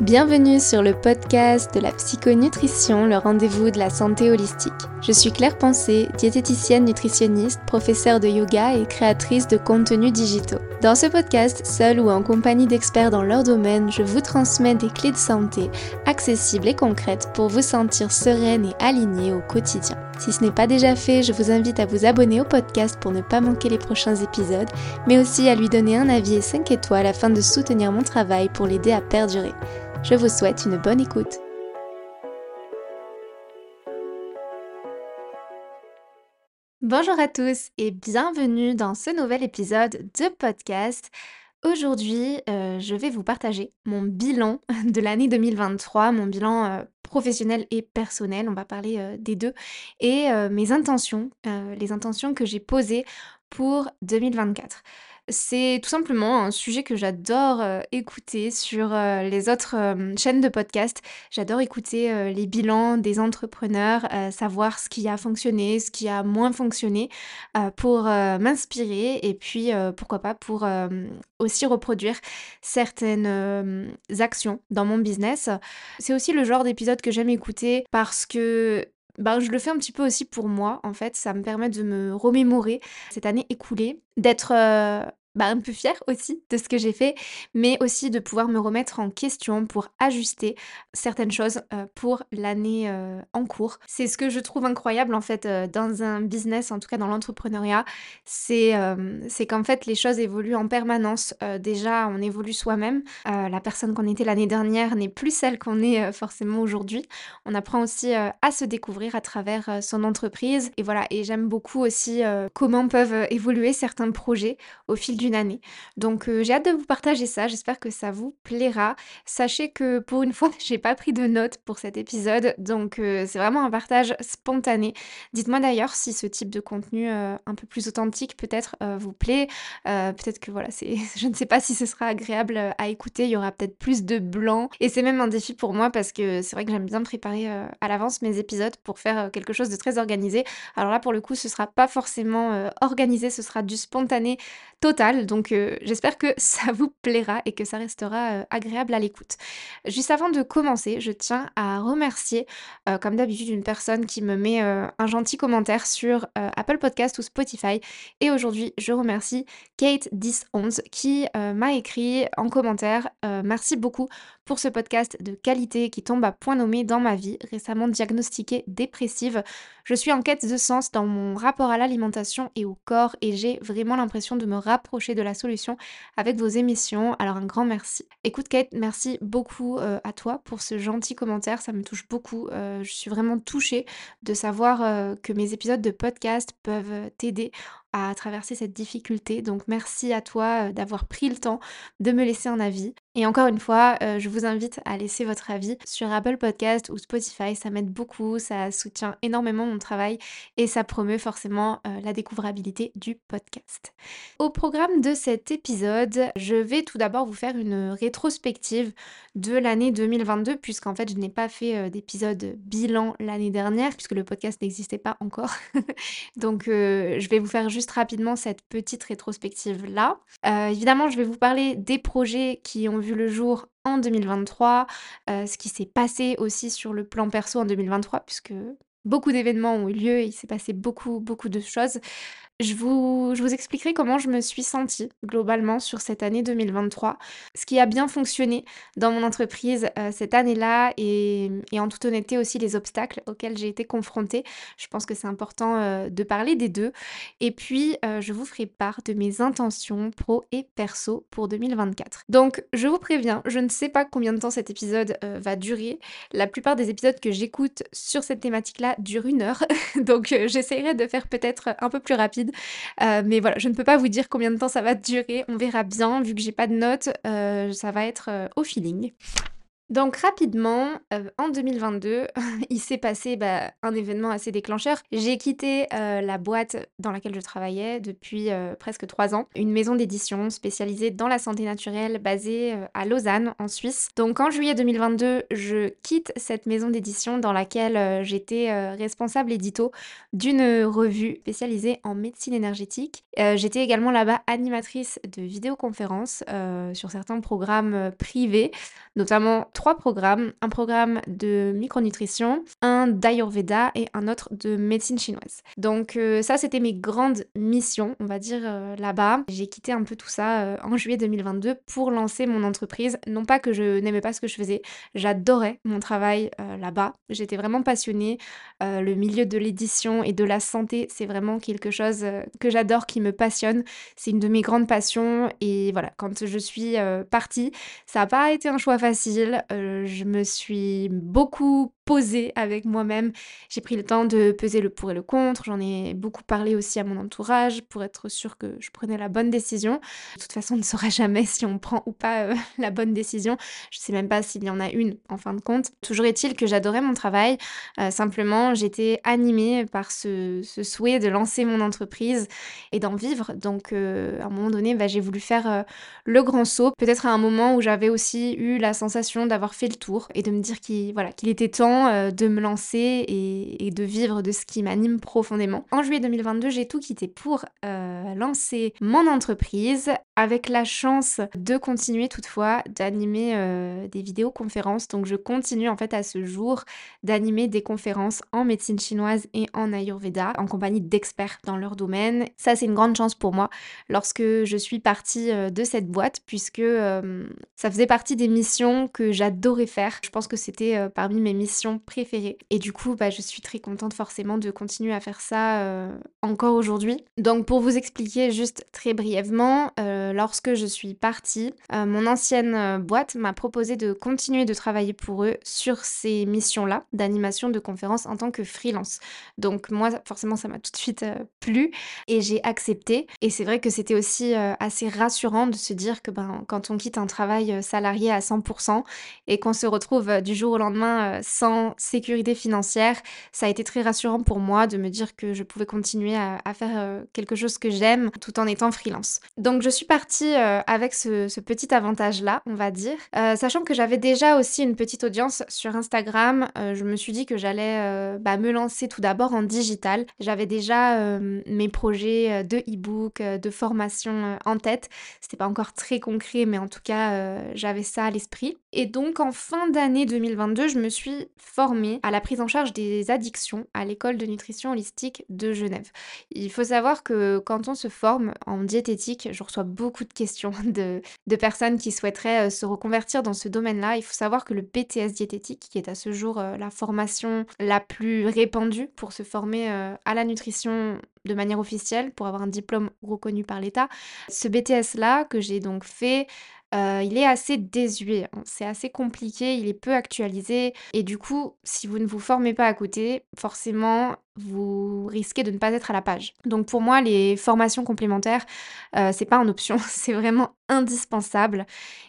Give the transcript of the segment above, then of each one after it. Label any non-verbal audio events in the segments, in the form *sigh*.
Bienvenue sur le podcast de la psychonutrition, le rendez-vous de la santé holistique. Je suis Claire Pensée, diététicienne nutritionniste, professeure de yoga et créatrice de contenus digitaux. Dans ce podcast, seule ou en compagnie d'experts dans leur domaine, je vous transmets des clés de santé accessibles et concrètes pour vous sentir sereine et alignée au quotidien. Si ce n'est pas déjà fait, je vous invite à vous abonner au podcast pour ne pas manquer les prochains épisodes, mais aussi à lui donner un avis et 5 étoiles afin de soutenir mon travail pour l'aider à perdurer. Je vous souhaite une bonne écoute. Bonjour à tous et bienvenue dans ce nouvel épisode de podcast. Aujourd'hui, euh, je vais vous partager mon bilan *laughs* de l'année 2023, mon bilan euh, professionnel et personnel, on va parler euh, des deux, et mes intentions, les intentions que j'ai posées pour 2024. C'est tout simplement un sujet que j'adore, euh, écouter sur, euh, les autres, chaînes de podcast. J'adore écouter, euh, les bilans des entrepreneurs, savoir ce qui a fonctionné, ce qui a moins fonctionné, pour, m'inspirer et puis, pourquoi pas pour, aussi reproduire certaines, actions dans mon business. C'est aussi le genre d'épisode que j'aime écouter parce que, ben, je le fais un petit peu aussi pour moi, en fait. Ça me permet de me remémorer cette année écoulée, d'être, bah, un peu fière aussi de ce que j'ai fait, mais aussi de pouvoir me remettre en question pour ajuster certaines choses pour l'année en cours. C'est ce que je trouve incroyable en fait dans un business, en tout cas dans l'entrepreneuriat, c'est qu'en fait les choses évoluent en permanence. déjà, on évolue soi-même. la personne qu'on était l'année dernière n'est plus celle qu'on est forcément aujourd'hui. On apprend aussi à se découvrir à travers son entreprise. Et voilà, et j'aime beaucoup aussi comment peuvent évoluer certains projets au fil année. Donc euh, j'ai hâte de vous partager ça, j'espère que ça vous plaira. Sachez que pour une *laughs* fois, j'ai pas pris de notes pour cet épisode, donc euh, c'est vraiment un partage spontané. Dites-moi d'ailleurs si ce type de contenu euh, un peu plus authentique peut-être vous plaît. peut-être que voilà, c'est *laughs* je ne sais pas si ce sera agréable à écouter, il y aura peut-être plus de blanc et c'est même un défi pour moi parce que c'est vrai que j'aime bien préparer à l'avance mes épisodes pour faire quelque chose de très organisé. Alors là pour le coup, ce sera pas forcément organisé, ce sera du spontané total donc euh, j'espère que *laughs* ça vous plaira et que ça restera euh, agréable à l'écoute. Juste avant de commencer, je tiens à remercier, euh, comme d'habitude, une personne qui me met un gentil commentaire sur Apple Podcast ou Spotify. Et aujourd'hui, je remercie Kate1011 qui m'a écrit en commentaire Merci beaucoup pour ce podcast de qualité qui tombe à point nommé dans ma vie, récemment diagnostiquée dépressive. Je suis en quête de sens dans mon rapport à l'alimentation et au corps et j'ai vraiment l'impression de me rapprocher de la solution avec vos émissions. Alors un grand merci. Écoute Kate, merci beaucoup euh, à toi pour ce gentil commentaire, ça me touche beaucoup. Euh, je suis vraiment touchée de savoir euh, que mes épisodes de podcast peuvent t'aider à traverser cette difficulté. Donc merci à toi d'avoir pris le temps de me laisser un avis. Et encore une fois, je vous invite à laisser votre avis sur Apple Podcast ou Spotify. Ça m'aide beaucoup, ça soutient énormément mon travail et ça promeut forcément la découvrabilité du podcast. Au programme de cet épisode, je vais tout d'abord vous faire une rétrospective de l'année 2022 puisqu'en fait je n'ai pas fait d'épisode bilan l'année dernière puisque le podcast n'existait pas encore. *laughs* Donc je vais vous faire juste rapidement cette petite rétrospective-là. Euh, évidemment, je vais vous parler des projets qui ont vu le jour en 2023, euh, ce qui s'est passé aussi sur le plan perso en 2023, puisque beaucoup d'événements ont eu lieu et il s'est passé beaucoup, beaucoup de choses. Je vous, expliquerai comment je me suis sentie globalement sur cette année 2023, ce qui a bien fonctionné dans mon entreprise euh, cette année-là et, et, en toute honnêteté aussi les obstacles auxquels j'ai été confrontée. Je pense que c'est important euh, de parler des deux. Et puis, euh, je vous ferai part de mes intentions pro et perso pour 2024. Donc, je vous préviens, je ne sais pas combien de temps cet épisode va durer. La plupart des épisodes que j'écoute sur cette thématique-là durent une heure. *laughs* Donc, j'essaierai de faire peut-être un peu plus rapide euh, mais voilà, je ne peux pas vous dire combien de temps ça va durer. On verra bien, vu que j'ai pas de notes, euh, ça va être euh, au feeling. Donc rapidement, en 2022, *laughs* il s'est passé bah, un événement assez déclencheur. J'ai quitté la boîte dans laquelle je travaillais depuis presque trois ans, une maison d'édition spécialisée dans la santé naturelle basée à Lausanne en Suisse. Donc en juillet 2022, je quitte cette maison d'édition dans laquelle j'étais responsable édito d'une revue spécialisée en médecine énergétique. J'étais également là-bas animatrice de vidéoconférences sur certains programmes privés, notamment trois programmes, un programme de micronutrition, un d'Ayurveda et un autre de médecine chinoise. Donc euh, ça, c'était mes grandes missions, on va dire, euh, là-bas. J'ai quitté un peu tout ça euh, en juillet 2022 pour lancer mon entreprise. Non pas que je n'aimais pas ce que je faisais, j'adorais mon travail là-bas. J'étais vraiment passionnée. le milieu de l'édition et de la santé, c'est vraiment quelque chose que j'adore, qui me passionne. C'est une de mes grandes passions. Et voilà, quand je suis partie, ça n'a pas été un choix facile. Je me suis beaucoup posée avec moi-même. J'ai pris le temps de peser le pour et le contre. J'en ai beaucoup parlé aussi à mon entourage pour être sûre que je prenais la bonne décision. De toute façon, on ne saura jamais si on prend ou pas euh, *laughs* la bonne décision. Je ne sais même pas s'il y en a une en fin de compte. Toujours est-il que j'adorais mon travail. Euh, simplement, j'étais animée par ce, souhait de lancer mon entreprise et d'en vivre. Donc, euh, à un moment donné, bah, j'ai voulu faire le grand saut. Peut-être à un moment où j'avais aussi eu la sensation d'avoir fait le tour et de me dire qu'il était temps euh, de me lancer et, de vivre de ce qui m'anime profondément. En juillet 2022, j'ai tout quitté pour euh, lancer mon entreprise avec la chance de continuer toutefois d'animer euh, des vidéoconférences. Donc je continue en fait à ce jour d'animer des conférences en médecine chinoise et en Ayurveda en compagnie d'experts dans leur domaine. Ça c'est une grande chance pour moi lorsque je suis partie de cette boîte puisque ça faisait partie des missions que j'adorais faire. Je pense que c'était parmi mes missions préférée. Et du coup, bah, je suis très contente forcément de continuer à faire ça euh, encore aujourd'hui. Donc pour vous expliquer juste très brièvement, euh, lorsque je suis partie, euh, mon ancienne boîte m'a proposé de continuer de travailler pour eux sur ces missions-là d'animation de conférences en tant que freelance. Donc moi, forcément, ça m'a tout de suite plu et j'ai accepté. Et c'est vrai que c'était aussi assez rassurant de se dire que ben, quand on quitte un travail salarié à 100% et qu'on se retrouve du jour au lendemain sans sécurité financière, ça a été très rassurant pour moi de me dire que je pouvais continuer à, faire euh, quelque chose que j'aime tout en étant freelance. Donc je suis partie euh, avec ce, petit avantage-là, on va dire. Euh, sachant que j'avais déjà aussi une petite audience sur Instagram, je me suis dit que j'allais bah, me lancer tout d'abord en digital. J'avais déjà mes projets de e-book, de formation en tête. C'était pas encore très concret, mais en tout cas, j'avais ça à l'esprit. Et donc en fin d'année 2022, je me suis formée à la prise en charge des addictions à l'école de nutrition holistique de Genève. Il faut savoir que quand on se forme en diététique, je reçois beaucoup de questions *laughs* de, personnes qui souhaiteraient euh, se reconvertir dans ce domaine-là. Il faut savoir que le BTS diététique, qui est à ce jour euh, la formation la plus répandue pour se former euh, à la nutrition de manière officielle, pour avoir un diplôme reconnu par l'État, ce BTS-là que j'ai donc fait euh, il est assez désuet, hein. c'est assez compliqué, il est peu actualisé et du coup, si vous ne vous formez pas à côté, forcément, vous risquez de ne pas être à la page. Donc pour moi, les formations complémentaires, euh, c'est pas en option, *laughs* c'est vraiment indispensable.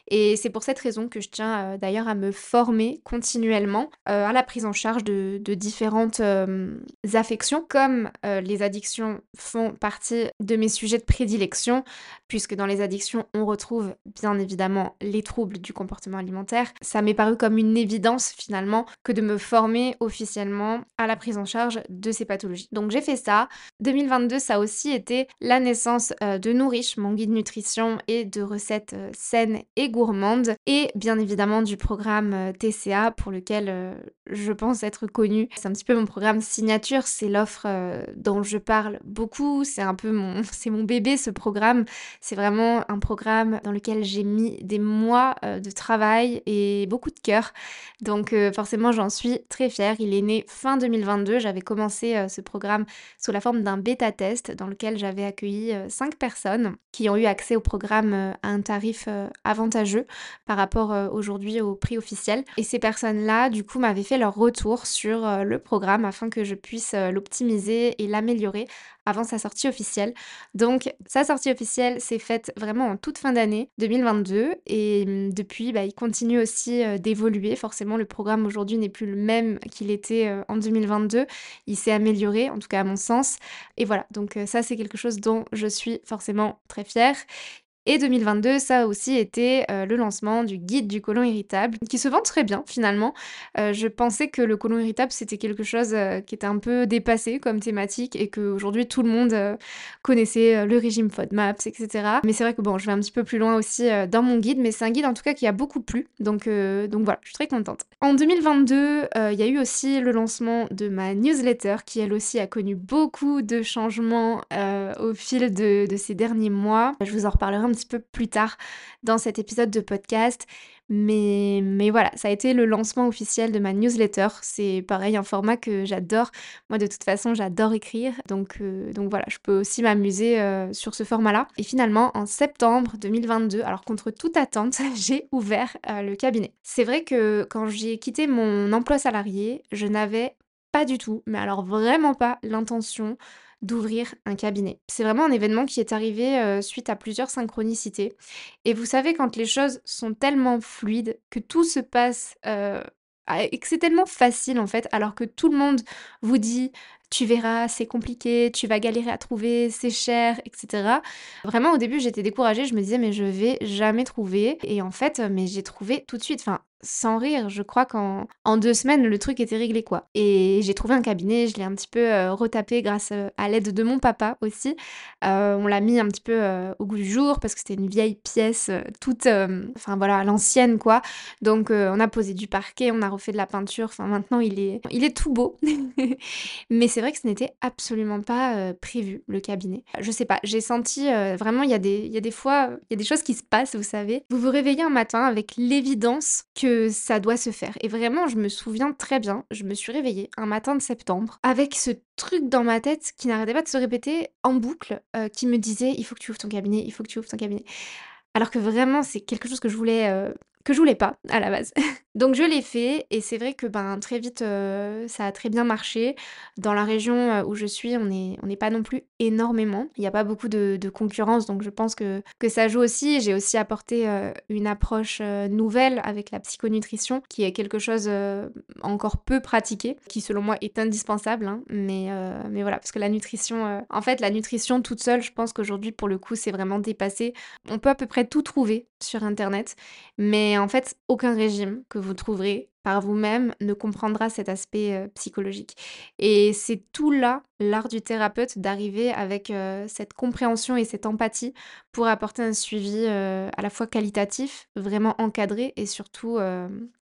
Et c'est pour cette raison que je tiens euh, d'ailleurs à me former continuellement euh, à la prise en charge de, différentes affections, comme les addictions font partie de mes sujets de prédilection, puisque dans les addictions, on retrouve bien évidemment les troubles du comportement alimentaire. Ça m'est paru comme une évidence finalement que de me former officiellement à la prise en charge de ces pathologies. Donc j'ai fait ça. 2022, ça a aussi été la naissance euh, de Nourish, mon guide nutrition et de recettes euh, saines et gourmandes, et bien évidemment du programme euh, TCA pour lequel je pense être connue. C'est un petit peu mon programme signature, c'est l'offre dont je parle beaucoup, c'est un peu mon, *laughs* c'est mon bébé ce programme. C'est vraiment un programme dans lequel j'ai mis des mois de travail et beaucoup de cœur. Donc forcément j'en suis très fière. Il est né fin 2022, j'avais commencé ce programme sous la forme d'un bêta-test dans lequel j'avais accueilli 5 euh, personnes qui ont eu accès au programme à un tarif avantageux par rapport aujourd'hui au prix officiel. Et ces personnes-là, du coup, m'avaient fait leur retour sur le programme afin que je puisse l'optimiser et l'améliorer avant sa sortie officielle. Donc sa sortie officielle s'est faite vraiment en toute fin d'année 2022 et mmh, depuis bah, il continue aussi euh, d'évoluer. Forcément le programme aujourd'hui n'est plus le même qu'il était euh, en 2022. Il s'est amélioré en tout cas à mon sens. Et voilà, donc euh, ça c'est quelque chose dont je suis forcément très fière. Et 2022, ça a aussi été euh, le lancement du guide du côlon irritable, qui se vend très bien finalement. Euh, je pensais que le côlon irritable, c'était quelque chose euh, qui était un peu dépassé comme thématique et qu'aujourd'hui tout le monde connaissait le régime FODMAPS, etc. Mais c'est vrai que bon, je vais un petit peu plus loin aussi dans mon guide, mais c'est un guide en tout cas qui a beaucoup plu. Donc, donc voilà, je suis très contente. En 2022, il y a eu aussi le lancement de ma newsletter qui elle aussi a connu beaucoup de changements au fil de, ces derniers mois. Je vous en reparlerai un petit peu plus tard dans cet épisode de podcast. Mais, mais voilà, ça a été le lancement officiel de ma newsletter. C'est pareil, un format que j'adore. Moi, de toute façon, j'adore écrire. Donc, euh, donc voilà, je peux aussi m'amuser euh, sur ce format-là. Et finalement, en septembre 2022, alors contre toute attente, *laughs* j'ai ouvert euh, le cabinet. C'est vrai que quand j'ai quitté mon emploi salarié, je n'avais pas du tout, mais alors vraiment pas l'intention d'ouvrir un cabinet. C'est vraiment un événement qui est arrivé euh, suite à plusieurs synchronicités. Et vous savez, quand les choses sont tellement fluides, que tout se passe euh, et que c'est tellement facile en fait, alors que tout le monde vous dit tu verras, c'est compliqué, tu vas galérer à trouver, c'est cher, etc. Vraiment, au début, j'étais découragée, je me disais, mais je vais jamais trouver. Et en fait, mais j'ai trouvé tout de suite. Enfin, sans rire, je crois qu'en en deux semaines, le truc était réglé, quoi. Et j'ai trouvé un cabinet, je l'ai un petit peu euh, retapé grâce euh, à l'aide de mon papa aussi. Euh, on l'a mis un petit peu au goût du jour parce que c'était une vieille pièce toute, enfin voilà, l'ancienne, quoi. Donc on a posé du parquet, on a refait de la peinture. Enfin maintenant, il est, il est tout beau. *laughs* Mais c'est vrai que ce n'était absolument pas prévu, le cabinet. Je sais pas, j'ai senti vraiment, il y, y a des fois, il y a des choses qui se passent, vous savez. Vous vous réveillez un matin avec l'évidence que ça doit se faire. Et vraiment, je me souviens très bien, je me suis réveillée un matin de septembre avec ce truc dans ma tête qui n'arrêtait pas de se répéter en boucle, euh, qui me disait il faut que tu ouvres ton cabinet, il faut que tu ouvres ton cabinet. Alors que vraiment, c'est quelque chose que je voulais euh, que je voulais pas à la base. *laughs* Donc je l'ai fait et c'est vrai que ben très vite euh, ça a très bien marché. Dans la région euh, où je suis, on n'est on pas non plus énormément. Il n'y a pas beaucoup de, concurrence donc je pense que, que ça joue aussi. J'ai aussi apporté euh, une approche nouvelle avec la psychonutrition qui est quelque chose encore peu pratiqué, qui selon moi est indispensable. Hein. mais, mais voilà, parce que la nutrition, en fait la nutrition toute seule, je pense qu'aujourd'hui pour le coup c'est vraiment dépassé. On peut à peu près tout trouver sur internet, mais en fait, aucun régime que vous trouverez par vous-même ne comprendra cet aspect psychologique. Et c'est tout là l'art du thérapeute d'arriver avec cette compréhension et cette empathie pour apporter un suivi à la fois qualitatif, vraiment encadré et surtout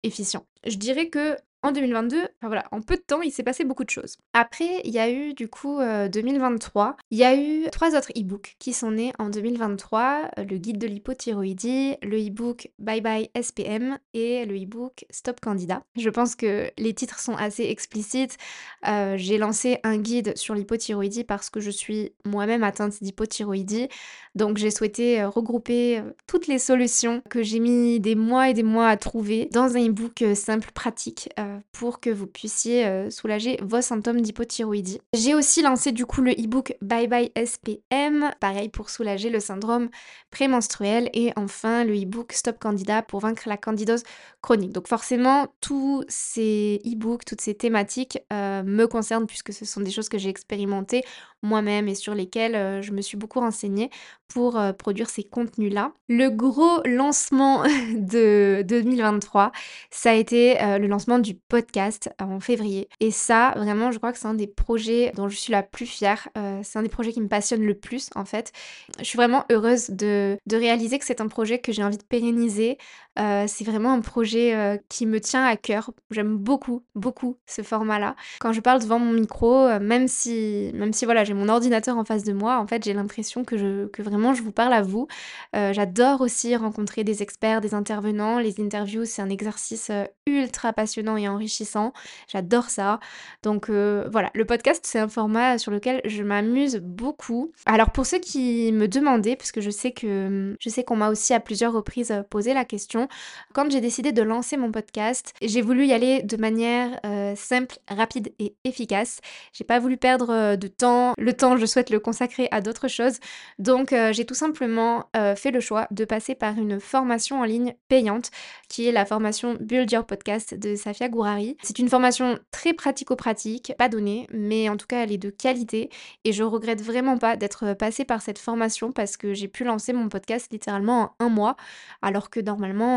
efficient. Je dirais que en 2022, enfin voilà, en peu de temps, il s'est passé beaucoup de choses. Après, il y a eu du coup 2023, il y a eu trois autres e-books qui sont nés en 2023, le guide de l'hypothyroïdie, le e-book Bye Bye SPM et le e-book Stop Candida. Je pense que les titres sont assez explicites. J'ai lancé un guide sur l'hypothyroïdie parce que je suis moi-même atteinte d'hypothyroïdie. Donc j'ai souhaité regrouper toutes les solutions que j'ai mis des mois et des mois à trouver dans un e-book simple, pratique, pour que vous puissiez soulager vos symptômes d'hypothyroïdie. J'ai aussi lancé du coup le e-book Bye Bye SPM, pareil pour soulager le syndrome prémenstruel. Et enfin le e-book Stop Candida pour vaincre la candidose chronique. Donc forcément, tous ces e-books, toutes ces thématiques me concernent puisque ce sont des choses que j'ai expérimentées moi-même et sur lesquels euh, je me suis beaucoup renseignée pour euh, produire ces contenus-là. Le gros lancement *laughs* de 2023, ça a été euh, le lancement du podcast en février. Et ça, vraiment, je crois que c'est un des projets dont je suis la plus fière. c'est un des projets qui me passionne le plus, en fait. Je suis vraiment heureuse de, de réaliser que c'est un projet que j'ai envie de pérenniser. C'est vraiment un projet qui me tient à cœur. J'aime beaucoup, beaucoup ce format-là. Quand je parle devant mon micro, même si, même si voilà, j'ai mon ordinateur en face de moi, en fait, j'ai l'impression que, que vraiment je vous parle à vous. Euh, j'adore aussi rencontrer des experts, des intervenants. Les interviews, c'est un exercice euh, ultra passionnant et enrichissant. J'adore ça. Donc euh, voilà, le podcast, c'est un format sur lequel je m'amuse beaucoup. Alors pour ceux qui me demandaient, parce que je sais que je sais qu'on m'a aussi à plusieurs reprises posé la question, Quand j'ai décidé de lancer mon podcast, j'ai voulu y aller de manière euh, simple, rapide et efficace. J'ai pas voulu perdre euh, de temps. Le temps, je souhaite le consacrer à d'autres choses. Donc, euh, j'ai tout simplement fait le choix de passer par une formation en ligne payante qui est la formation Build Your Podcast de Safia Gourari. C'est une formation très pratico-pratique, pas donnée, mais en tout cas, elle est de qualité et je regrette vraiment pas d'être passée par cette formation parce que j'ai pu lancer mon podcast littéralement en un mois alors que normalement,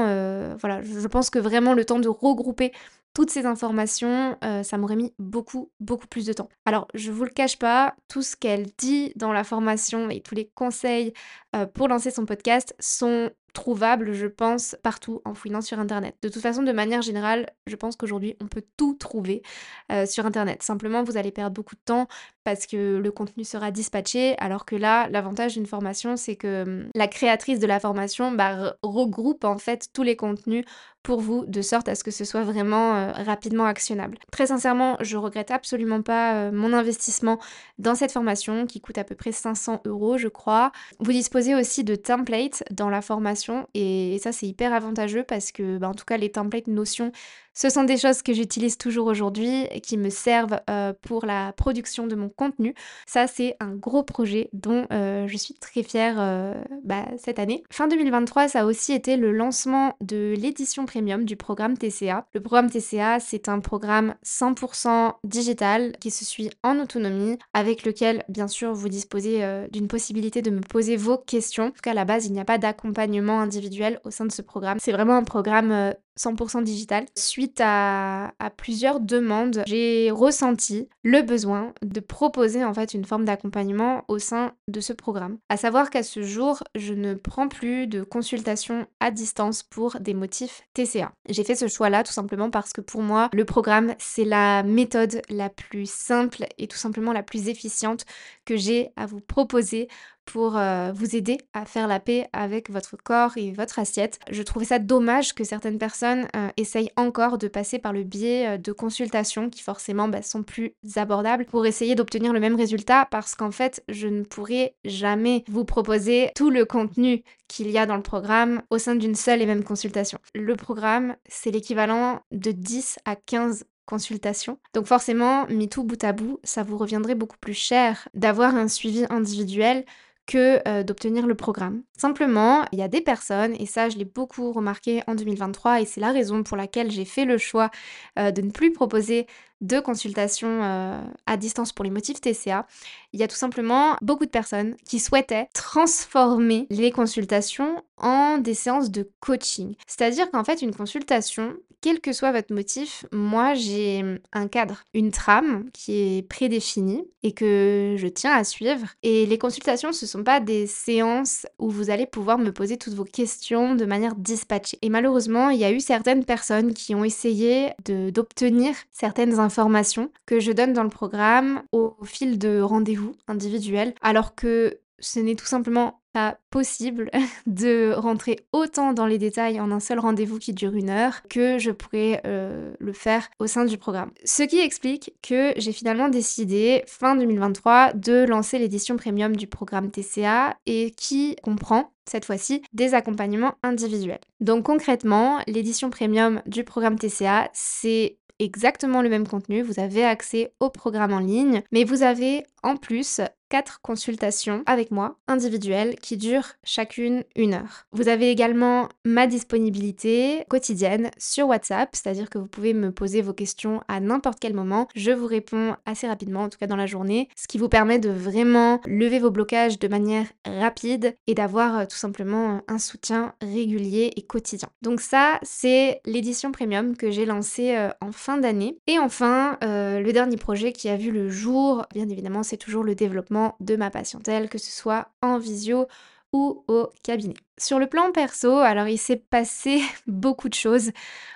voilà, je pense que vraiment le temps de regrouper toutes ces informations, euh, ça m'aurait mis beaucoup, beaucoup plus de temps. Alors, je vous le cache pas, tout ce qu'elle dit dans la formation et tous les conseils euh, pour lancer son podcast sont trouvables, je pense, partout en fouillant sur Internet. De toute façon, de manière générale, je pense qu'aujourd'hui, on peut tout trouver euh, sur Internet. Simplement, vous allez perdre beaucoup de temps parce que le contenu sera dispatché, alors que là, l'avantage d'une formation, c'est que hum, la créatrice de la formation bah, regroupe en fait tous les contenus pour vous, de sorte à ce que ce soit vraiment euh, rapidement actionnable. Très sincèrement, je regrette absolument pas euh, mon investissement dans cette formation qui coûte à peu près 500 euros, je crois. Vous disposez aussi de templates dans la formation et ça c'est hyper avantageux parce que, bah, en tout cas, les templates Notion ce sont des choses que j'utilise toujours aujourd'hui et qui me servent euh, pour la production de mon contenu. Ça, c'est un gros projet dont euh, je suis très fière euh, bah, cette année. Fin 2023, ça a aussi été le lancement de l'édition premium du programme TCA. Le programme TCA, c'est un programme 100% digital qui se suit en autonomie, avec lequel, bien sûr, vous disposez d'une possibilité de me poser vos questions. En tout cas, à la base, il n'y a pas d'accompagnement individuel au sein de ce programme. C'est vraiment un programme 100% digital. Suite à, plusieurs demandes, j'ai ressenti le besoin de proposer en fait une forme d'accompagnement au sein de ce programme. À savoir qu'à ce jour, je ne prends plus de consultation à distance pour des motifs TCA. J'ai fait ce choix-là tout simplement parce que pour moi, le programme, c'est la méthode la plus simple et tout simplement la plus efficiente que j'ai à vous proposer pour euh, vous aider à faire la paix avec votre corps et votre assiette. Je trouvais ça dommage que certaines personnes euh, essayent encore de passer par le biais euh, de consultations qui forcément bah, sont plus abordables pour essayer d'obtenir le même résultat parce qu'en fait je ne pourrais jamais vous proposer tout le contenu qu'il y a dans le programme au sein d'une seule et même consultation. Le programme, c'est l'équivalent de 10 à 15 consultation. Donc forcément, mis tout bout à bout, ça vous reviendrait beaucoup plus cher d'avoir un suivi individuel que euh, d'obtenir le programme. Simplement, il y a des personnes, et ça je l'ai beaucoup remarqué en 2023, et c'est la raison pour laquelle j'ai fait le choix euh, de ne plus proposer de consultation euh, à distance pour les motifs TCA. Il y a tout simplement beaucoup de personnes qui souhaitaient transformer les consultations en des séances de coaching. C'est-à-dire qu'en fait, une consultation, quel que soit votre motif, moi j'ai un cadre, une trame qui est prédéfinie et que je tiens à suivre. Et les consultations, ce ne sont pas des séances où vous allez pouvoir me poser toutes vos questions de manière dispatchée. Et malheureusement, il y a eu certaines personnes qui ont essayé d'obtenir certaines informations informations que je donne dans le programme au fil de rendez-vous individuels, alors que ce n'est tout simplement pas possible *laughs* de rentrer autant dans les détails en un seul rendez-vous qui dure une heure que je pourrais euh, le faire au sein du programme. Ce qui explique que j'ai finalement décidé fin 2023 de lancer l'édition premium du programme TCA et qui comprend cette fois-ci des accompagnements individuels. Donc concrètement, l'édition premium du programme TCA, c'est exactement le même contenu, vous avez accès au programme en ligne, mais vous avez en plus quatre consultations avec moi individuelles qui durent chacune une heure. Vous avez également ma disponibilité quotidienne sur WhatsApp, c'est-à-dire que vous pouvez me poser vos questions à n'importe quel moment. Je vous réponds assez rapidement, en tout cas dans la journée, ce qui vous permet de vraiment lever vos blocages de manière rapide et d'avoir euh, tout simplement un soutien régulier et quotidien. Donc ça, c'est l'édition premium que j'ai lancée euh, en fin d'année. Et enfin, euh, le dernier projet qui a vu le jour, bien évidemment, c'est toujours le développement de ma patientèle, que ce soit en visio ou au cabinet. Sur le plan perso, alors il s'est passé *laughs* beaucoup de choses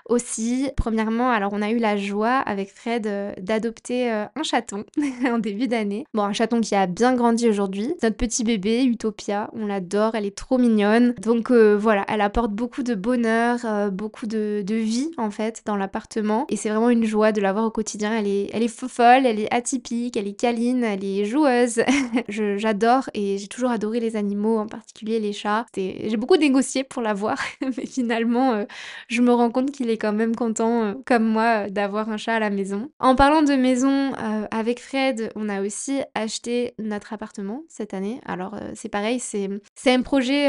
aussi. Premièrement, alors on a eu la joie avec Fred euh, d'adopter euh, un chaton *laughs* en début d'année. Bon, un chaton qui a bien grandi aujourd'hui. Notre petit bébé, Utopia, on l'adore, elle est trop mignonne. Donc euh, voilà, elle apporte beaucoup de bonheur, beaucoup de, vie en fait dans l'appartement. Et c'est vraiment une joie de la voir au quotidien. Elle est, elle est folle, elle est atypique, elle est câline, elle est joueuse. *laughs* J'adore et j'ai toujours adoré les animaux, en particulier les chats. Beaucoup négocié pour l'avoir, *laughs* mais finalement, euh, je me rends compte qu'il est quand même content, euh, comme moi, d'avoir un chat à la maison. En parlant de maison, avec Fred, on a aussi acheté notre appartement cette année. Alors c'est pareil, c'est un projet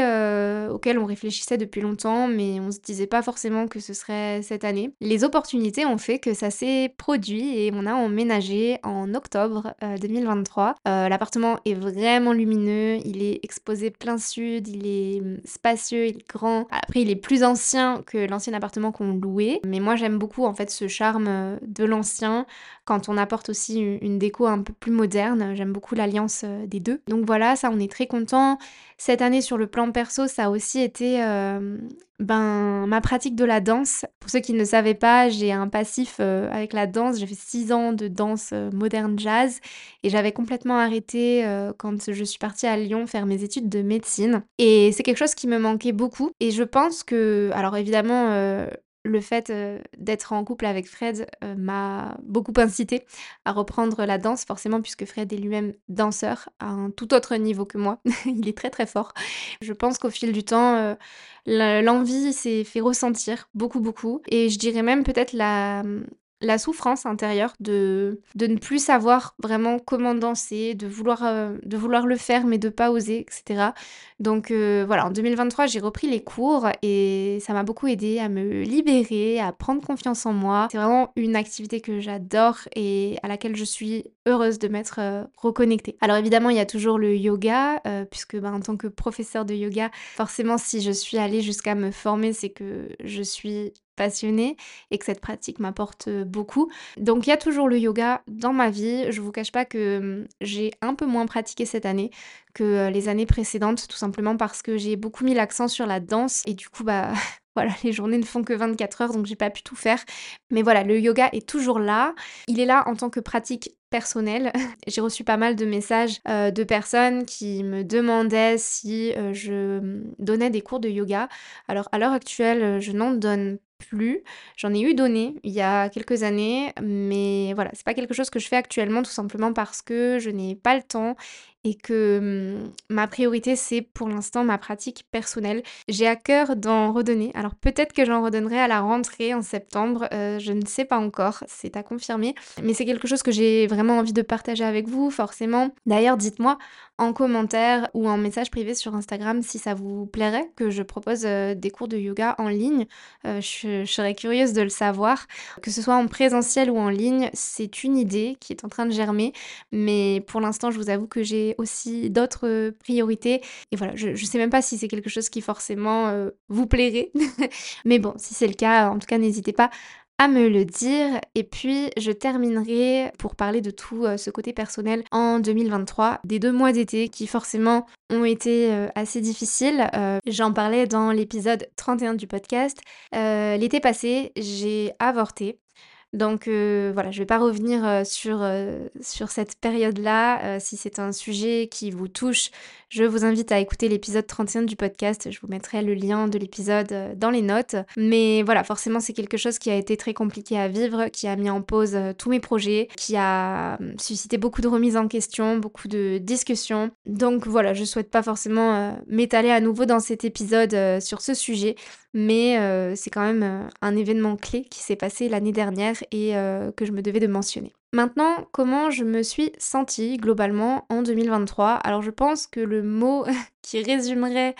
auquel on réfléchissait depuis longtemps, mais on se disait pas forcément que ce serait cette année. Les opportunités ont fait que ça s'est produit et on a emménagé en octobre 2023. L'appartement est vraiment lumineux, il est exposé plein sud, il est spacieux, il est grand. Après, il est plus ancien que l'ancien appartement qu'on louait, mais moi j'aime beaucoup en fait ce charme euh, de l'ancien quand on apporte aussi une déco un peu plus moderne. J'aime beaucoup l'alliance euh, des deux. Donc voilà, ça on est très content. Cette année sur le plan perso, ça a aussi été euh, ben, ma pratique de la danse. Pour ceux qui ne savaient pas, j'ai un passif euh, avec la danse. J'ai fait 6 ans de danse moderne jazz et j'avais complètement arrêté quand je suis partie à Lyon faire mes études de médecine. Et c'est quelque chose qui me manquait beaucoup. Et je pense que, alors évidemment, le fait d'être en couple avec Fred m'a beaucoup incité à reprendre la danse, forcément, puisque Fred est lui-même danseur à un tout autre niveau que moi. *laughs* Il est très très fort. Je pense qu'au fil du temps, l'envie s'est fait ressentir beaucoup beaucoup. Et je dirais même peut-être la, la souffrance intérieure de, de ne plus savoir vraiment comment danser, de vouloir, euh, de vouloir le faire mais de pas oser, etc. Donc euh, voilà, en 2023, j'ai repris les cours et ça m'a beaucoup aidé à me libérer, à prendre confiance en moi. C'est vraiment une activité que j'adore et à laquelle je suis heureuse de m'être euh, reconnectée. Alors évidemment, il y a toujours le yoga, puisque bah, en tant que professeur de yoga, forcément, si je suis allée jusqu'à me former, c'est que je suis passionnée et que cette pratique m'apporte beaucoup. Donc il y a toujours le yoga dans ma vie. Je vous cache pas que mmh, j'ai un peu moins pratiqué cette année que les années précédentes, tout simplement parce que j'ai beaucoup mis l'accent sur la danse et du coup bah *laughs* voilà, les journées ne font que 24 heures, donc j'ai pas pu tout faire. Mais voilà, le yoga est toujours là. Il est là en tant que pratique personnelle. *laughs* j'ai reçu pas mal de messages de personnes qui me demandaient si je mmh, donnais des cours de yoga. Alors à l'heure actuelle, je n'en donne plus. J'en ai eu donné il y a quelques années, mais voilà, c'est pas quelque chose que je fais actuellement tout simplement parce que je n'ai pas le temps et que mmh, ma priorité c'est pour l'instant ma pratique personnelle. J'ai à cœur d'en redonner. Alors peut-être que j'en redonnerai à la rentrée en septembre, euh, je ne sais pas encore, c'est à confirmer. Mais c'est quelque chose que j'ai vraiment envie de partager avec vous, forcément. D'ailleurs, dites-moi en commentaire ou en message privé sur Instagram si ça vous plairait que je propose euh, des cours de yoga en ligne. Euh, je, serais curieuse de le savoir. Que ce soit en présentiel ou en ligne, c'est une idée qui est en train de germer. Mais pour l'instant, je vous avoue que j'ai aussi d'autres priorités. Et voilà, je ne sais même pas si c'est quelque chose qui forcément vous plairait. *laughs* Mais bon, si c'est le cas, en tout cas, n'hésitez pas à me le dire. Et puis, je terminerai pour parler de tout ce côté personnel en 2023, des deux mois d'été qui forcément ont été assez difficiles. J'en parlais dans l'épisode 31 du podcast. L'été passé, j'ai avorté. Donc euh, voilà, je ne vais pas revenir euh, sur, euh, sur cette période-là. si c'est un sujet qui vous touche, je vous invite à écouter l'épisode 31 du podcast. Je vous mettrai le lien de l'épisode dans les notes. Mais voilà, forcément, c'est quelque chose qui a été très compliqué à vivre, qui a mis en pause tous mes projets, qui a suscité beaucoup de remises en question, beaucoup de discussions. Donc voilà, je souhaite pas forcément m'étaler à nouveau dans cet épisode sur ce sujet mais c'est quand même un événement clé qui s'est passé l'année dernière et que je me devais de mentionner. Maintenant, comment je me suis sentie globalement en 2023 Alors je pense que le mot *laughs* qui résumerait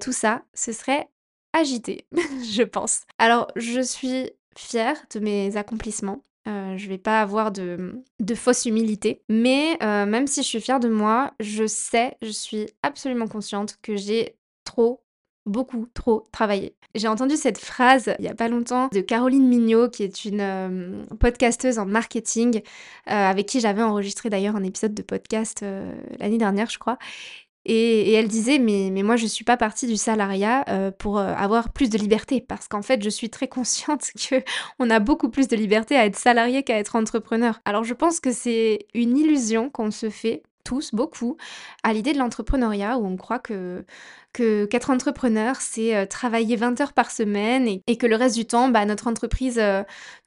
tout ça, ce serait agité, *laughs* je pense. Alors je suis fière de mes accomplissements. je vais pas avoir de fausse humilité, mais même si je suis fière de moi, je sais, je suis absolument consciente que j'ai trop beaucoup trop travaillé. J'ai entendu cette phrase il y a pas longtemps de Caroline Mignot, qui est une euh, podcasteuse en marketing, euh, avec qui j'avais enregistré d'ailleurs un épisode de podcast euh, l'année dernière, je crois. Et, elle disait, mais, mais moi je suis pas partie du salariat pour avoir plus de liberté, parce qu'en fait je suis très consciente *laughs* que on a beaucoup plus de liberté à être salarié qu'à être entrepreneur. Alors je pense que c'est une illusion qu'on se fait tous, beaucoup, à l'idée de l'entrepreneuriat où on croit que, que qu'être entrepreneur, c'est travailler 20 heures par semaine et, que le reste du temps, bah, notre entreprise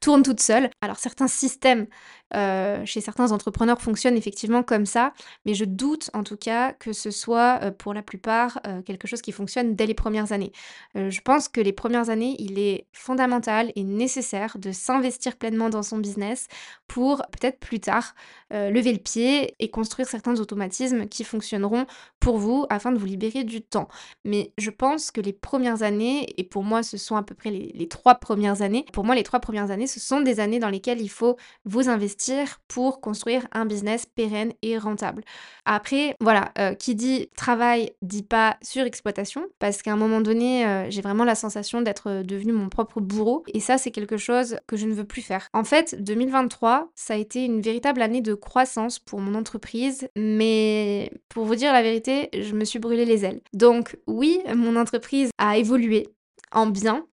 tourne toute seule. Alors certains systèmes chez certains entrepreneurs fonctionnent effectivement comme ça, mais je doute en tout cas que ce soit pour la plupart quelque chose qui fonctionne dès les premières années. je pense que les premières années, il est fondamental et nécessaire de s'investir pleinement dans son business pour peut-être plus tard lever le pied et construire certains automatismes qui fonctionneront pour vous afin de vous libérer du temps. Mais je pense que les premières années, et pour moi ce sont à peu près les, trois premières années, pour moi les trois premières années, ce sont des années dans lesquelles il faut vous investir pour construire un business pérenne et rentable. Après, voilà, euh, qui dit travail dit pas surexploitation, parce qu'à un moment donné, euh, j'ai vraiment la sensation d'être devenu mon propre bourreau, et ça, c'est quelque chose que je ne veux plus faire. En fait, 2023, ça a été une véritable année de croissance pour mon entreprise, mais pour vous dire la vérité, je me suis brûlé les ailes. Donc oui, mon entreprise a évolué en bien,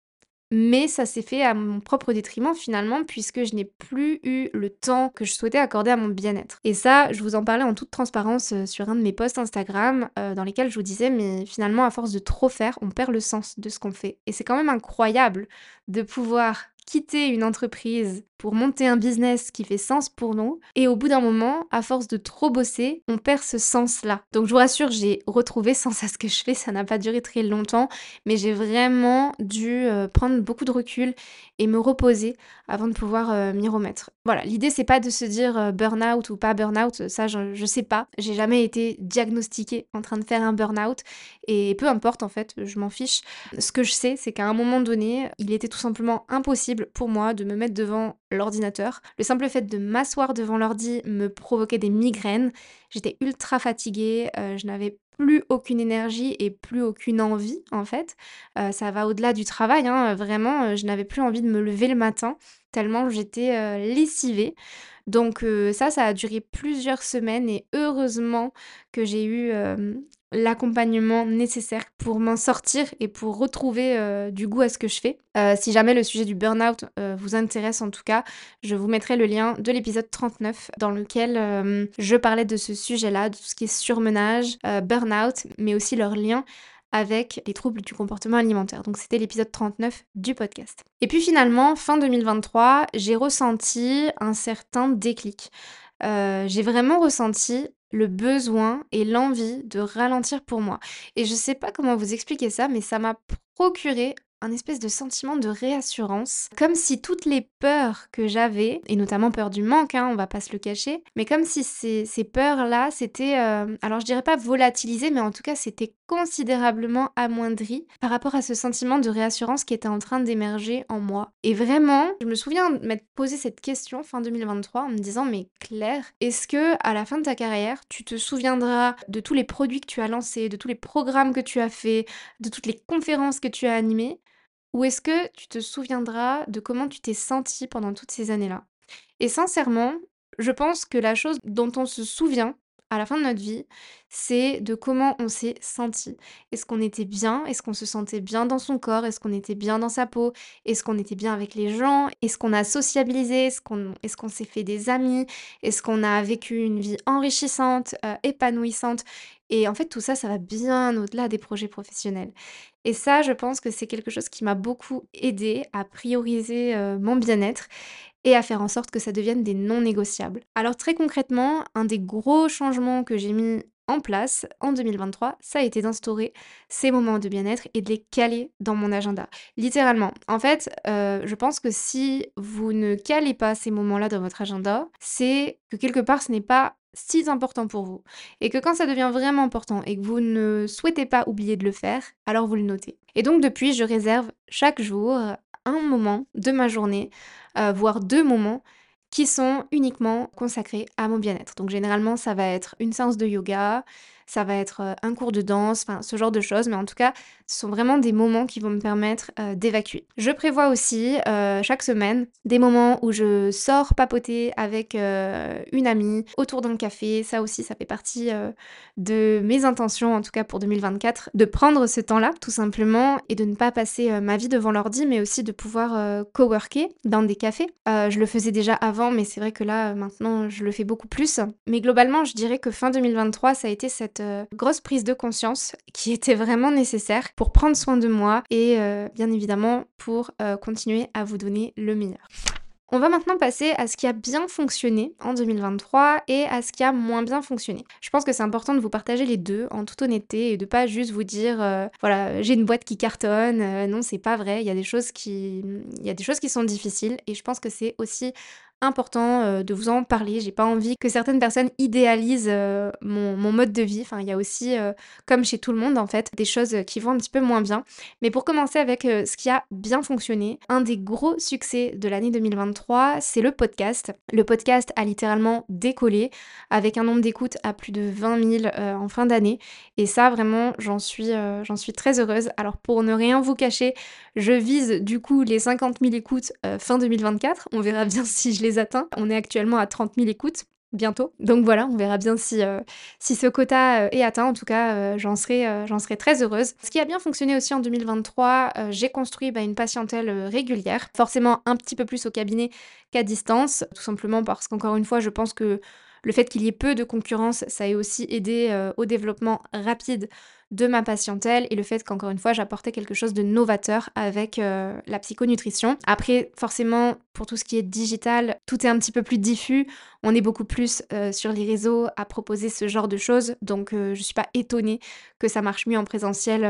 mais ça s'est fait à mon propre détriment finalement, puisque je n'ai plus eu le temps que je souhaitais accorder à mon bien-être. Et ça, je vous en parlais en toute transparence euh, sur un de mes posts Instagram, euh, dans lesquels je vous disais, mais finalement, à force de trop faire, on perd le sens de ce qu'on fait. Et c'est quand même incroyable de pouvoir quitter une entreprise pour monter un business qui fait sens pour nous. Et au bout d'un moment, à force de trop bosser, on perd ce sens-là. Donc je vous rassure, j'ai retrouvé sens à ce que je fais. Ça n'a pas duré très longtemps, mais j'ai vraiment dû euh, prendre beaucoup de recul et me reposer avant de pouvoir euh, m'y remettre. Voilà, l'idée c'est pas de se dire euh, burn-out ou pas burn-out, ça je, je sais pas. J'ai jamais été diagnostiquée en train de faire un burn-out et peu importe en fait, je m'en fiche. Ce que je sais, c'est qu'à un moment donné, il était tout simplement impossible pour moi de me mettre devant l'ordinateur. Le simple fait de m'asseoir devant l'ordi me provoquait des migraines. J'étais ultra fatiguée, euh, je n'avais plus aucune énergie et plus aucune envie en fait. Euh, ça va au-delà du travail, hein, vraiment, euh, je n'avais plus envie de me lever le matin tellement j'étais lessivée. Donc ça, ça a duré plusieurs semaines et heureusement que j'ai eu l'accompagnement nécessaire pour m'en sortir et pour retrouver euh, du goût à ce que je fais. Euh, si jamais le sujet du burn-out euh, vous intéresse en tout cas, je vous mettrai le lien de l'épisode 39 dans lequel je parlais de ce sujet-là, de tout ce qui est surmenage, burn-out, mais aussi leur lien avec les troubles du comportement alimentaire. Donc c'était l'épisode 39 du podcast. Et puis finalement, fin 2023, j'ai ressenti un certain déclic. j'ai vraiment ressenti le besoin et l'envie de ralentir pour moi. Et je sais pas comment vous expliquer ça, mais ça m'a procuré un espèce de sentiment de réassurance, comme si toutes les peurs que j'avais, et notamment peur du manque, hein, on va pas se le cacher, mais comme si ces, peurs-là, c'était, euh, alors je dirais pas volatilisé, mais en tout cas c'était considérablement amoindri par rapport à ce sentiment de réassurance qui était en train d'émerger en moi. Et vraiment, je me souviens m'être posé cette question fin 2023 en me disant, mais Claire, est-ce que à la fin de ta carrière, tu te souviendras de tous les produits que tu as lancés, de tous les programmes que tu as faits, de toutes les conférences que tu as animées? Ou est-ce que tu te souviendras de comment tu t'es senti pendant toutes ces années-là? Et sincèrement, je pense que la chose dont on se souvient à la fin de notre vie, c'est de comment on s'est senti. Est-ce qu'on était bien? Est-ce qu'on se sentait bien dans son corps? Est-ce qu'on était bien dans sa peau? Est-ce qu'on était bien avec les gens? Est-ce qu'on a sociabilisé? Est-ce qu'on s'est fait des amis? Est-ce qu'on a vécu une vie enrichissante, euh, épanouissante? Et en fait, tout ça, ça va bien au-delà des projets professionnels. Et ça, je pense que c'est quelque chose qui m'a beaucoup aidé à prioriser euh, mon bien-être et à faire en sorte que ça devienne des non négociables. Alors très concrètement, un des gros changements que j'ai mis en place en 2023, ça a été d'instaurer ces moments de bien-être et de les caler dans mon agenda. Littéralement. En fait, euh, je pense que si vous ne calez pas ces moments-là dans votre agenda, c'est que quelque part ce n'est pas si important pour vous. Et que quand ça devient vraiment important et que vous ne souhaitez pas oublier de le faire, alors vous le notez. Et donc depuis, je réserve chaque jour un moment de ma journée, euh, voire deux moments qui sont uniquement consacrés à mon bien-être. Donc généralement, ça va être une séance de yoga, ça va être un cours de danse, enfin ce genre de choses, mais en tout cas, ce sont vraiment des moments qui vont me permettre d'évacuer. Je prévois aussi chaque semaine des moments où je sors papoter avec une amie autour d'un café. Ça aussi, ça fait partie de mes intentions, en tout cas pour 2024, de prendre ce temps-là, tout simplement, et de ne pas passer ma vie devant l'ordi, mais aussi de pouvoir coworker dans des cafés. je le faisais déjà avant, mais c'est vrai que là, maintenant, je le fais beaucoup plus. Mais globalement, je dirais que fin 2023, ça a été cette cette grosse prise de conscience qui était vraiment nécessaire pour prendre soin de moi et bien évidemment pour continuer à vous donner le meilleur. On va maintenant passer à ce qui a bien fonctionné en 2023 et à ce qui a moins bien fonctionné. Je pense que c'est important de vous partager les deux en toute honnêteté et de pas juste vous dire euh, voilà, j'ai une boîte qui cartonne. Euh, non, c'est pas vrai, il y a des choses qui il y a des choses qui sont difficiles et je pense que c'est aussi important euh, de vous en parler. J'ai pas envie que certaines personnes idéalisent euh, mon, mode de vie. Enfin, il y a aussi, euh, comme chez tout le monde en fait, des choses qui vont un petit peu moins bien. Mais pour commencer avec ce qui a bien fonctionné, un des gros succès de l'année 2023, c'est le podcast. Le podcast a littéralement décollé avec un nombre d'écoutes à plus de 20 000 en fin d'année. Et ça, vraiment, j'en suis, j'en suis très heureuse. Alors pour ne rien vous cacher, je vise du coup les 50 000 écoutes fin 2024. On verra bien *laughs* si je les atteint. On est actuellement à 30 000 écoutes bientôt. Donc voilà, on verra bien si, euh, ce quota euh, est atteint. En tout cas, euh, j'en serai, j'en serai très heureuse. Ce qui a bien fonctionné aussi en 2023, j'ai construit bah, une patientèle régulière, forcément un petit peu plus au cabinet qu'à distance, tout simplement parce qu'encore une fois, je pense que le fait qu'il y ait peu de concurrence, ça a aussi aidé au développement rapide de ma patientèle et le fait qu'encore une fois j'apportais quelque chose de novateur avec euh, la psychonutrition. Après forcément pour tout ce qui est digital, tout est un petit peu plus diffus, on est beaucoup plus euh, sur les réseaux à proposer ce genre de choses, donc euh, je suis pas étonnée que ça marche mieux en présentiel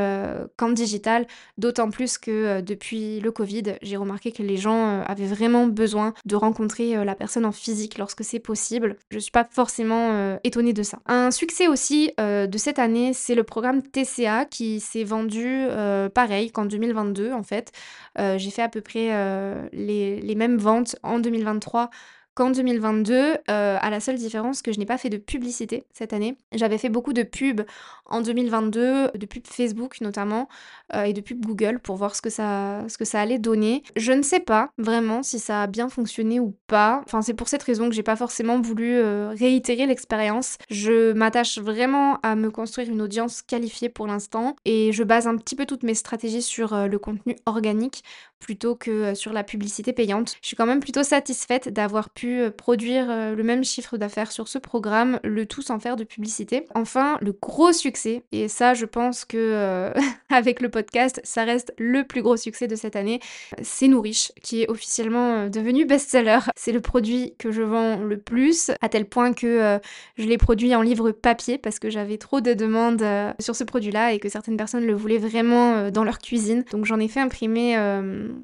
qu'en digital, d'autant plus que depuis le Covid, j'ai remarqué que les gens avaient vraiment besoin de rencontrer la personne en physique lorsque c'est possible. Je suis pas forcément étonnée de ça. Un succès aussi de cette année, c'est le programme TCA qui s'est vendu euh, pareil qu'en 2022 en fait. Euh, j'ai fait à peu près euh, les, les mêmes ventes en 2023 qu'en 2022, euh, à la seule différence que je n'ai pas fait de publicité cette année. J'avais fait beaucoup de pubs en 2022, de pubs Facebook notamment, euh, et de pubs Google pour voir ce que, ça, ce que ça allait donner. Je ne sais pas vraiment si ça a bien fonctionné ou pas. Enfin, c'est pour cette raison que j'ai pas forcément voulu euh, réitérer l'expérience. Je m'attache vraiment à me construire une audience qualifiée pour l'instant, et je base un petit peu toutes mes stratégies sur le contenu organique plutôt que sur la publicité payante. Je suis quand même plutôt satisfaite d'avoir pu euh, produire euh, le même chiffre d'affaires sur ce programme, le tout sans faire de publicité. Enfin, le gros succès, et ça je pense que euh, *laughs* avec le podcast, ça reste le plus gros succès de cette année, c'est Nourish, qui est officiellement devenu best-seller. C'est le produit que je vends le plus, à tel point que je l'ai produit en livre papier parce que j'avais trop de demandes sur ce produit-là et que certaines personnes le voulaient vraiment dans leur cuisine. Donc j'en ai fait imprimer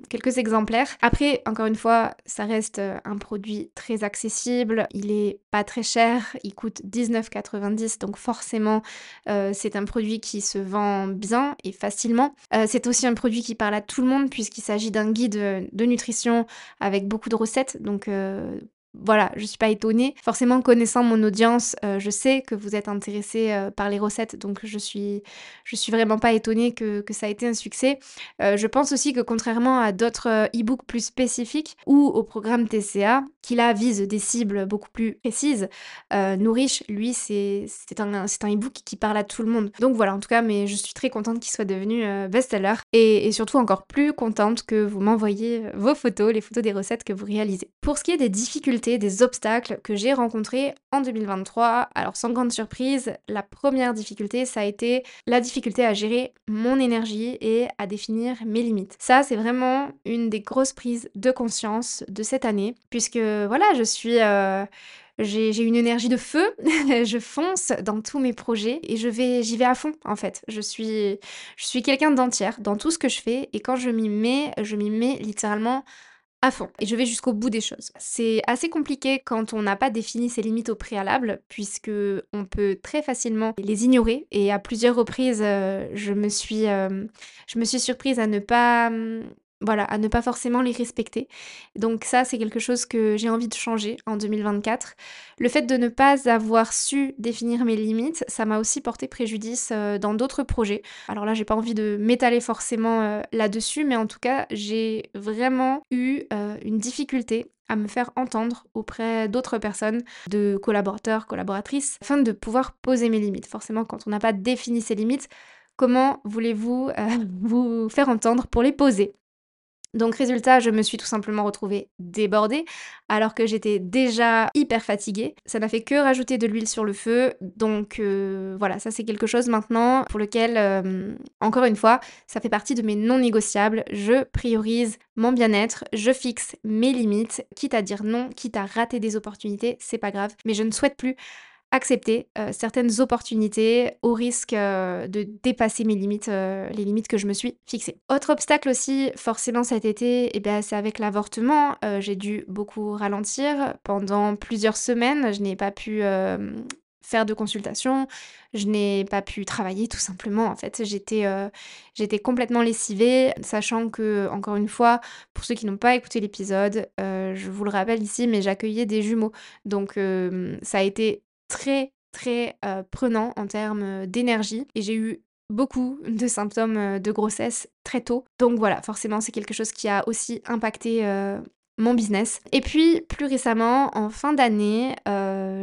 quelques exemplaires. Après, encore une fois, ça reste un produit très accessible, il est pas très cher, il coûte 19,90 donc forcément euh, c'est un produit qui se vend bien et facilement. Euh, c'est aussi un produit qui parle à tout le monde puisqu'il s'agit d'un guide de nutrition avec beaucoup de recettes donc euh, voilà, je suis pas étonnée. Forcément, connaissant mon audience, euh, je sais que vous êtes intéressé euh, par les recettes, donc je suis, je suis vraiment pas étonnée que, ça a été un succès. Euh, je pense aussi que contrairement à d'autres e-books plus spécifiques ou au programme TCA, qui là vise des cibles beaucoup plus précises, Nourish, lui, c'est un, un e-book qui parle à tout le monde. Donc voilà, en tout cas, mais je suis très contente qu'il soit devenu best-seller et, et surtout encore plus contente que vous m'envoyiez vos photos, les photos des recettes que vous réalisez. Pour ce qui est des difficultés des obstacles que j'ai rencontrés en 2023. Alors sans grande surprise, la première difficulté, ça a été la difficulté à gérer mon énergie et à définir mes limites. Ça, c'est vraiment une des grosses prises de conscience de cette année, puisque voilà, je suis... Euh, j'ai une énergie de feu, *laughs* je fonce dans tous mes projets et je vais, j'y vais à fond en fait. Je suis, je suis quelqu'un d'entière dans tout ce que je fais et quand je m'y mets, je m'y mets littéralement à fond et je vais jusqu'au bout des choses. C'est assez compliqué quand on n'a pas défini ses limites au préalable puisque on peut très facilement les ignorer et à plusieurs reprises euh, je me suis euh, je me suis surprise à ne pas hum, voilà, à ne pas forcément les respecter. Donc ça, c'est quelque chose que j'ai envie de changer en 2024. Le fait de ne pas avoir su définir mes limites, ça m'a aussi porté préjudice euh, dans d'autres projets. Alors là, j'ai pas envie de m'étaler forcément euh, là-dessus, mais en tout cas, j'ai vraiment eu euh, une difficulté à me faire entendre auprès d'autres personnes, de collaborateurs, collaboratrices, afin de pouvoir poser mes limites. Forcément, quand on n'a pas défini ses limites, comment voulez-vous *laughs* vous faire entendre pour les poser? Donc résultat, je me suis tout simplement retrouvée débordée alors que j'étais déjà hyper fatiguée. Ça n'a fait que rajouter de l'huile sur le feu. Donc euh, voilà, ça c'est quelque chose maintenant pour lequel, encore une fois, ça fait partie de mes non négociables. Je priorise mon bien-être, je fixe mes limites, quitte à dire non, quitte à rater des opportunités, c'est pas grave. Mais je ne souhaite plus accepter euh, certaines opportunités au risque euh, de dépasser mes limites, euh, les limites que je me suis fixées. Autre obstacle aussi, forcément cet été, eh c'est avec l'avortement. j'ai dû beaucoup ralentir pendant plusieurs semaines. Je n'ai pas pu faire de consultation, je n'ai pas pu travailler tout simplement. En fait, j'étais complètement lessivée, sachant que, encore une fois, pour ceux qui n'ont pas écouté l'épisode, je vous le rappelle ici, mais j'accueillais des jumeaux. Donc ça a été très, très, prenant en termes, d'énergie et j'ai eu beaucoup de symptômes, de grossesse très tôt. Donc voilà, forcément, c'est quelque chose qui a aussi impacté, mon business. Et puis, plus récemment, en fin d'année,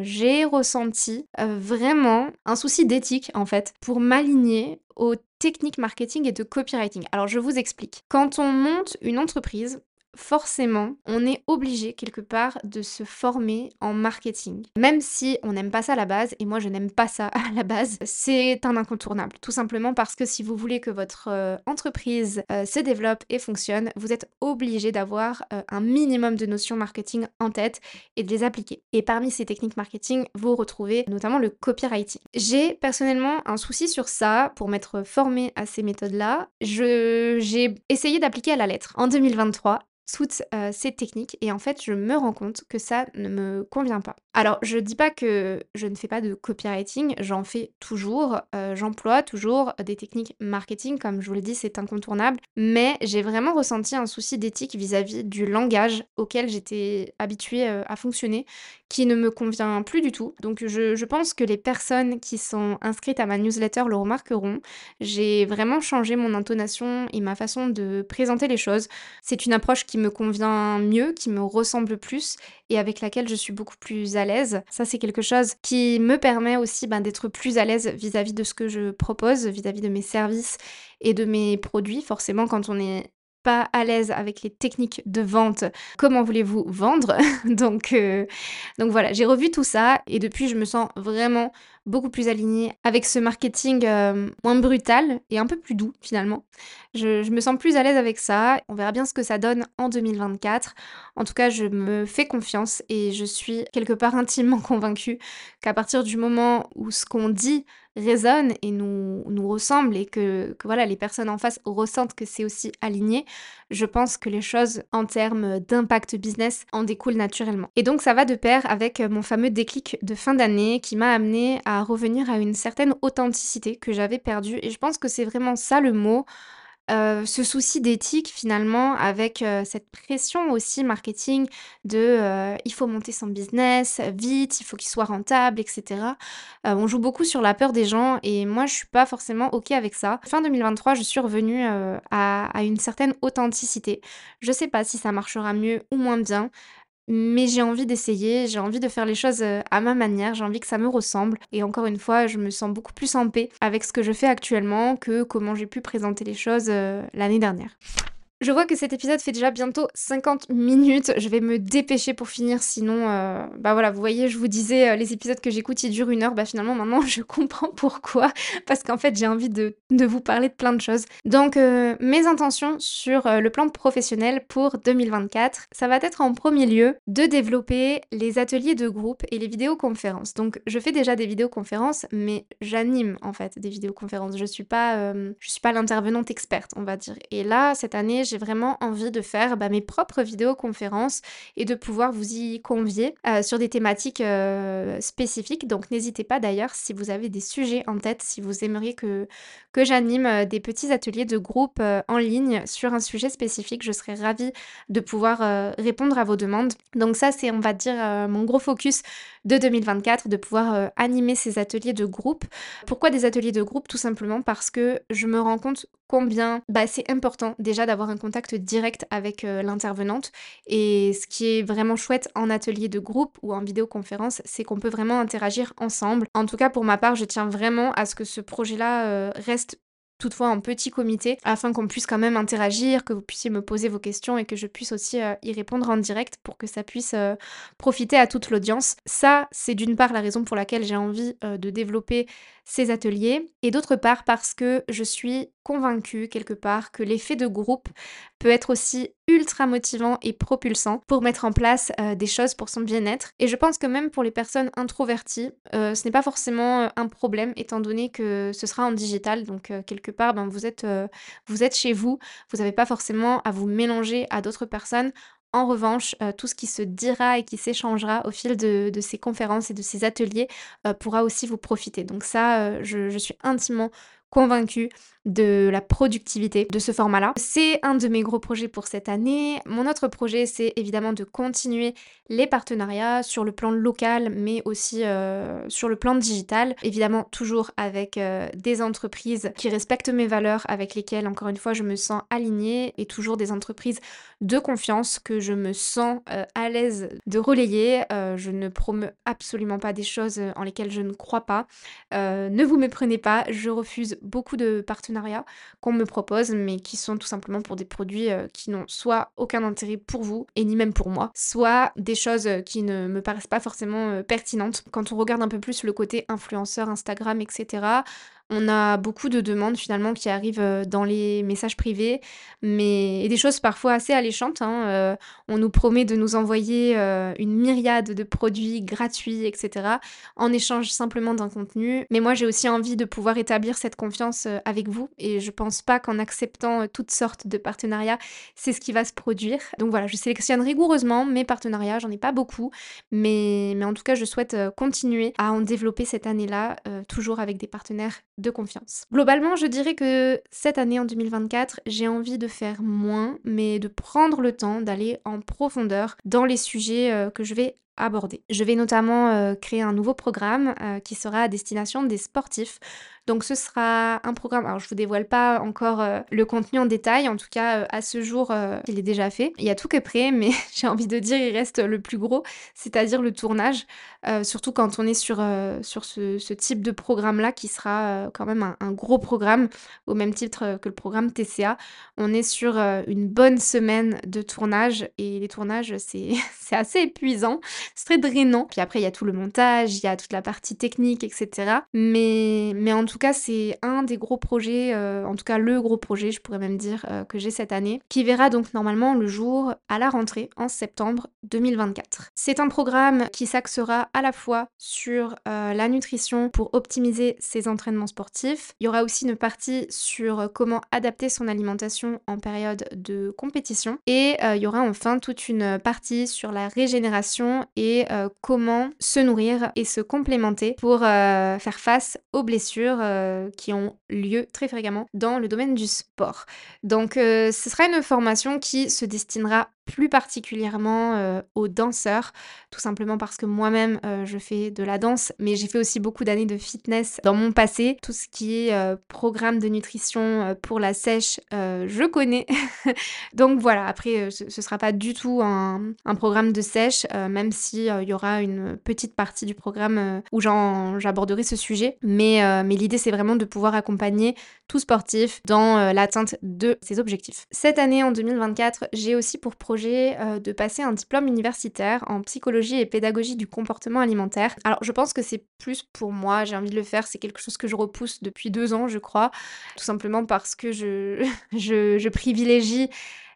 j'ai ressenti, vraiment un souci d'éthique, en fait, pour m'aligner aux techniques marketing et de copywriting. Alors je vous explique. Quand on monte une entreprise, forcément, on est obligé quelque part de se former en marketing. Même si on n'aime pas ça à la base, et moi je n'aime pas ça *laughs* à la base, c'est un incontournable. Tout simplement parce que si vous voulez que votre euh, entreprise euh, se développe et fonctionne, vous êtes obligé d'avoir euh, un minimum de notions marketing en tête et de les appliquer. Et parmi ces techniques marketing, vous retrouvez notamment le copywriting. J'ai personnellement un souci sur ça pour m'être formée à ces méthodes-là. J'ai essayé d'appliquer à la lettre en 2023 toutes ces techniques et en fait je me rends compte que ça ne me convient pas. Alors je dis pas que je ne fais pas de copywriting, j'en fais toujours, j'emploie toujours des techniques marketing comme je vous l'ai dit c'est incontournable, mais j'ai vraiment ressenti un souci d'éthique vis-à-vis du langage auquel j'étais habituée à fonctionner qui ne me convient plus du tout. Donc je, pense que les personnes qui sont inscrites à ma newsletter le remarqueront. J'ai vraiment changé mon intonation et ma façon de présenter les choses. C'est une approche qui me convient mieux, qui me ressemble plus et avec laquelle je suis beaucoup plus à l'aise. Ça, c'est quelque chose qui me permet aussi ben, d'être plus à l'aise vis-à-vis de ce que je propose, vis-à-vis de mes services et de mes produits. Forcément, quand on est pas à l'aise avec les techniques de vente, comment voulez-vous vendre? *laughs* Donc, euh, donc voilà, j'ai revu tout ça et depuis je me sens vraiment beaucoup plus alignée avec ce marketing euh, moins brutal et un peu plus doux finalement. Je, je me sens plus à l'aise avec ça. On verra bien ce que ça donne en 2024. En tout cas, je me fais confiance et je suis quelque part *laughs* intimement convaincue qu'à partir du moment où ce qu'on dit résonne et nous, nous ressemble et que, voilà, les personnes en face ressentent que c'est aussi aligné, je pense que les choses en termes d'impact business en découlent naturellement. Et donc ça va de pair avec mon fameux déclic de fin d'année qui m'a amené à revenir à une certaine authenticité que j'avais perdue et je pense que c'est vraiment ça le mot ce souci d'éthique finalement avec, cette pression aussi marketing de, il faut monter son business vite, il faut qu'il soit rentable et cetera. on joue beaucoup sur la peur des gens et moi je suis pas forcément OK avec ça. Fin 2023, je suis revenue, à à une certaine authenticité. Je sais pas si ça marchera mieux ou moins bien, mais j'ai envie d'essayer, j'ai envie de faire les choses à ma manière, j'ai envie que ça me ressemble. Et encore une fois, je me sens beaucoup plus en paix avec ce que je fais actuellement que comment j'ai pu présenter les choses l'année dernière. Je vois que cet épisode fait déjà bientôt 50 minutes. Je vais me dépêcher pour finir, sinon, euh, bah voilà, vous voyez, je vous disais, euh, les épisodes que j'écoute, ils durent une heure. Bah finalement, maintenant, *laughs* je comprends pourquoi. Parce qu'en fait, j'ai envie de, vous parler de plein de choses. Donc, euh, mes intentions sur le plan professionnel pour 2024, ça va être en premier lieu de développer les ateliers de groupe et les vidéoconférences. Donc, je fais déjà des vidéoconférences, mais j'anime en fait des vidéoconférences. Je suis pas, je suis pas l'intervenante experte, on va dire. Et là, cette année, j'ai vraiment envie de faire bah, mes propres vidéoconférences et de pouvoir vous y convier euh, sur des thématiques euh, spécifiques. Donc n'hésitez pas d'ailleurs si vous avez des sujets en tête, si vous aimeriez que, que j'anime euh, des petits ateliers de groupe en ligne sur un sujet spécifique, je serais ravie de pouvoir répondre à vos demandes. Donc ça c'est on va dire mon gros focus de 2024, de pouvoir animer ces ateliers de groupe. Pourquoi des ateliers de groupe? Tout simplement parce que je me rends compte combien bah, c'est important déjà d'avoir un contact direct avec l'intervenante. Et ce qui est vraiment chouette en atelier de groupe ou en vidéoconférence, c'est qu'on peut vraiment interagir ensemble. En tout cas, pour ma part, je tiens vraiment à ce que ce projet-là reste toutefois en petit comité, afin qu'on puisse quand même interagir, que vous puissiez me poser vos questions et que je puisse aussi euh, y répondre en direct pour que ça puisse euh, profiter à toute l'audience. Ça, c'est d'une part la raison pour laquelle j'ai envie euh, de développer ces ateliers, et d'autre part parce que je suis convaincue quelque part que l'effet de groupe peut être aussi ultra motivant et propulsant pour mettre en place des choses pour son bien-être. Et je pense que même pour les personnes introverties, ce n'est pas forcément un problème étant donné que ce sera en digital, donc quelque part, ben, vous, êtes, vous êtes chez vous, vous n'avez pas forcément à vous mélanger à d'autres personnes. En revanche, tout ce qui se dira et qui s'échangera au fil de, ces conférences et de ces ateliers pourra aussi vous profiter. Donc ça, je suis intimement convaincue de la productivité de ce format-là. C'est un de mes gros projets pour cette année. Mon autre projet, c'est évidemment de continuer les partenariats sur le plan local, mais aussi euh, sur le plan digital. Évidemment, toujours avec euh, des entreprises qui respectent mes valeurs, avec lesquelles, encore une fois, je me sens alignée, et toujours des entreprises de confiance que je me sens euh, à l'aise de relayer. je ne promeux absolument pas des choses en lesquelles je ne crois pas. ne vous méprenez pas, je refuse beaucoup de partenariats qu'on me propose, mais qui sont tout simplement pour des produits euh, qui n'ont soit aucun intérêt pour vous, et ni même pour moi, soit des choses euh, qui ne me paraissent pas forcément euh, pertinentes. Quand on regarde un peu plus le côté influenceur, Instagram, etc., on a beaucoup de demandes finalement qui arrivent dans les messages privés, mais et des choses parfois assez alléchantes. Hein, on nous promet de nous envoyer une myriade de produits gratuits, etc., en échange simplement d'un contenu. Mais moi, j'ai aussi envie de pouvoir établir cette confiance avec vous, et je pense pas qu'en acceptant toutes sortes de partenariats, c'est ce qui va se produire. Donc voilà, je sélectionne rigoureusement mes partenariats, j'en ai pas beaucoup, mais, mais en tout cas, je souhaite continuer à en développer cette année-là, toujours avec des partenaires de confiance. Globalement, je dirais que cette année en 2024, j'ai envie de faire moins, mais de prendre le temps d'aller en profondeur dans les sujets euh, que je vais Je vais notamment euh, créer un nouveau programme euh, qui sera à destination des sportifs. Donc ce sera un programme, alors je vous dévoile pas encore euh, le contenu en détail, en tout cas à ce jour il est déjà fait. Il y a tout qui est prêt, mais *laughs* j'ai envie de dire il reste le plus gros, c'est-à-dire le tournage, surtout quand on est sur, sur ce, type de programme-là qui sera quand même un, un, gros programme, au même titre que le programme TCA. On est sur une bonne semaine de tournage et les tournages c'est *laughs* assez épuisant c'est très drainant. Puis après, il y a tout le montage, il y a toute la partie technique, etc. Mais, mais en tout cas, c'est un des gros projets, euh, en tout cas le gros projet, je pourrais même dire, euh, que j'ai cette année, qui verra donc normalement le jour à la rentrée en septembre 2024. C'est un programme qui s'axera à la fois sur euh, la nutrition pour optimiser ses entraînements sportifs. Il y aura aussi une partie sur comment adapter son alimentation en période de compétition. Et il y aura enfin toute une partie sur la régénération et euh, comment se nourrir et se complémenter pour euh, faire face aux blessures euh, qui ont lieu très fréquemment dans le domaine du sport. Donc ce sera une formation qui se destinera plus particulièrement aux danseurs, tout simplement parce que moi-même je fais de la danse, mais j'ai fait aussi beaucoup d'années de fitness dans mon passé. Tout ce qui est programme de nutrition pour la sèche, je connais. *laughs* Donc voilà, après ce, sera pas du tout un, programme de sèche, même si il y aura une petite partie du programme où j'aborderai ce sujet. Mais l'idée c'est vraiment de pouvoir accompagner tout sportif dans l'atteinte de ses objectifs. Cette année en 2024, j'ai aussi pour projet euh, de passer un diplôme universitaire en psychologie et pédagogie du comportement alimentaire. Alors je pense que c'est plus pour moi, j'ai envie de le faire, c'est quelque chose que je repousse depuis deux ans je crois, tout simplement parce que je, *laughs* je privilégie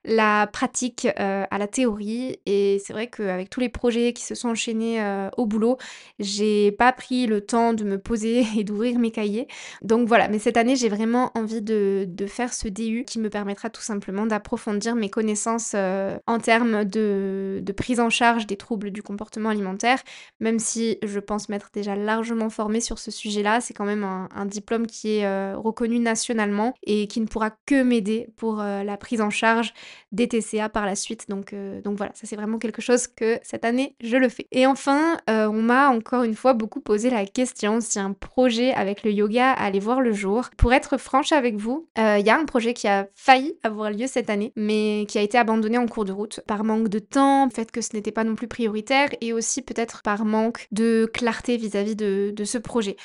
la pratique euh, à la théorie. Et c'est vrai qu'avec tous les projets qui se sont enchaînés euh, au boulot, j'ai pas pris le temps de me poser *laughs* et d'ouvrir mes cahiers. Donc voilà, mais cette année, j'ai vraiment envie de, faire ce DU qui me permettra tout simplement d'approfondir mes connaissances euh, en termes de, prise en charge des troubles du comportement alimentaire, même si je pense m'être déjà largement formée sur ce sujet-là. C'est quand même un, diplôme qui est reconnu nationalement et qui ne pourra que m'aider pour la prise en charge des TCA par la suite. Donc, donc voilà, ça c'est vraiment quelque chose que cette année je le fais. Et enfin, on m'a encore une fois beaucoup posé la question si un projet avec le yoga allait voir le jour. Pour être franche avec vous, il y a un projet qui a failli avoir lieu cette année, mais qui a été abandonné en cours de route par manque de temps, fait que ce n'était pas non plus prioritaire et aussi peut-être par manque de clarté vis-à-vis de, ce projet.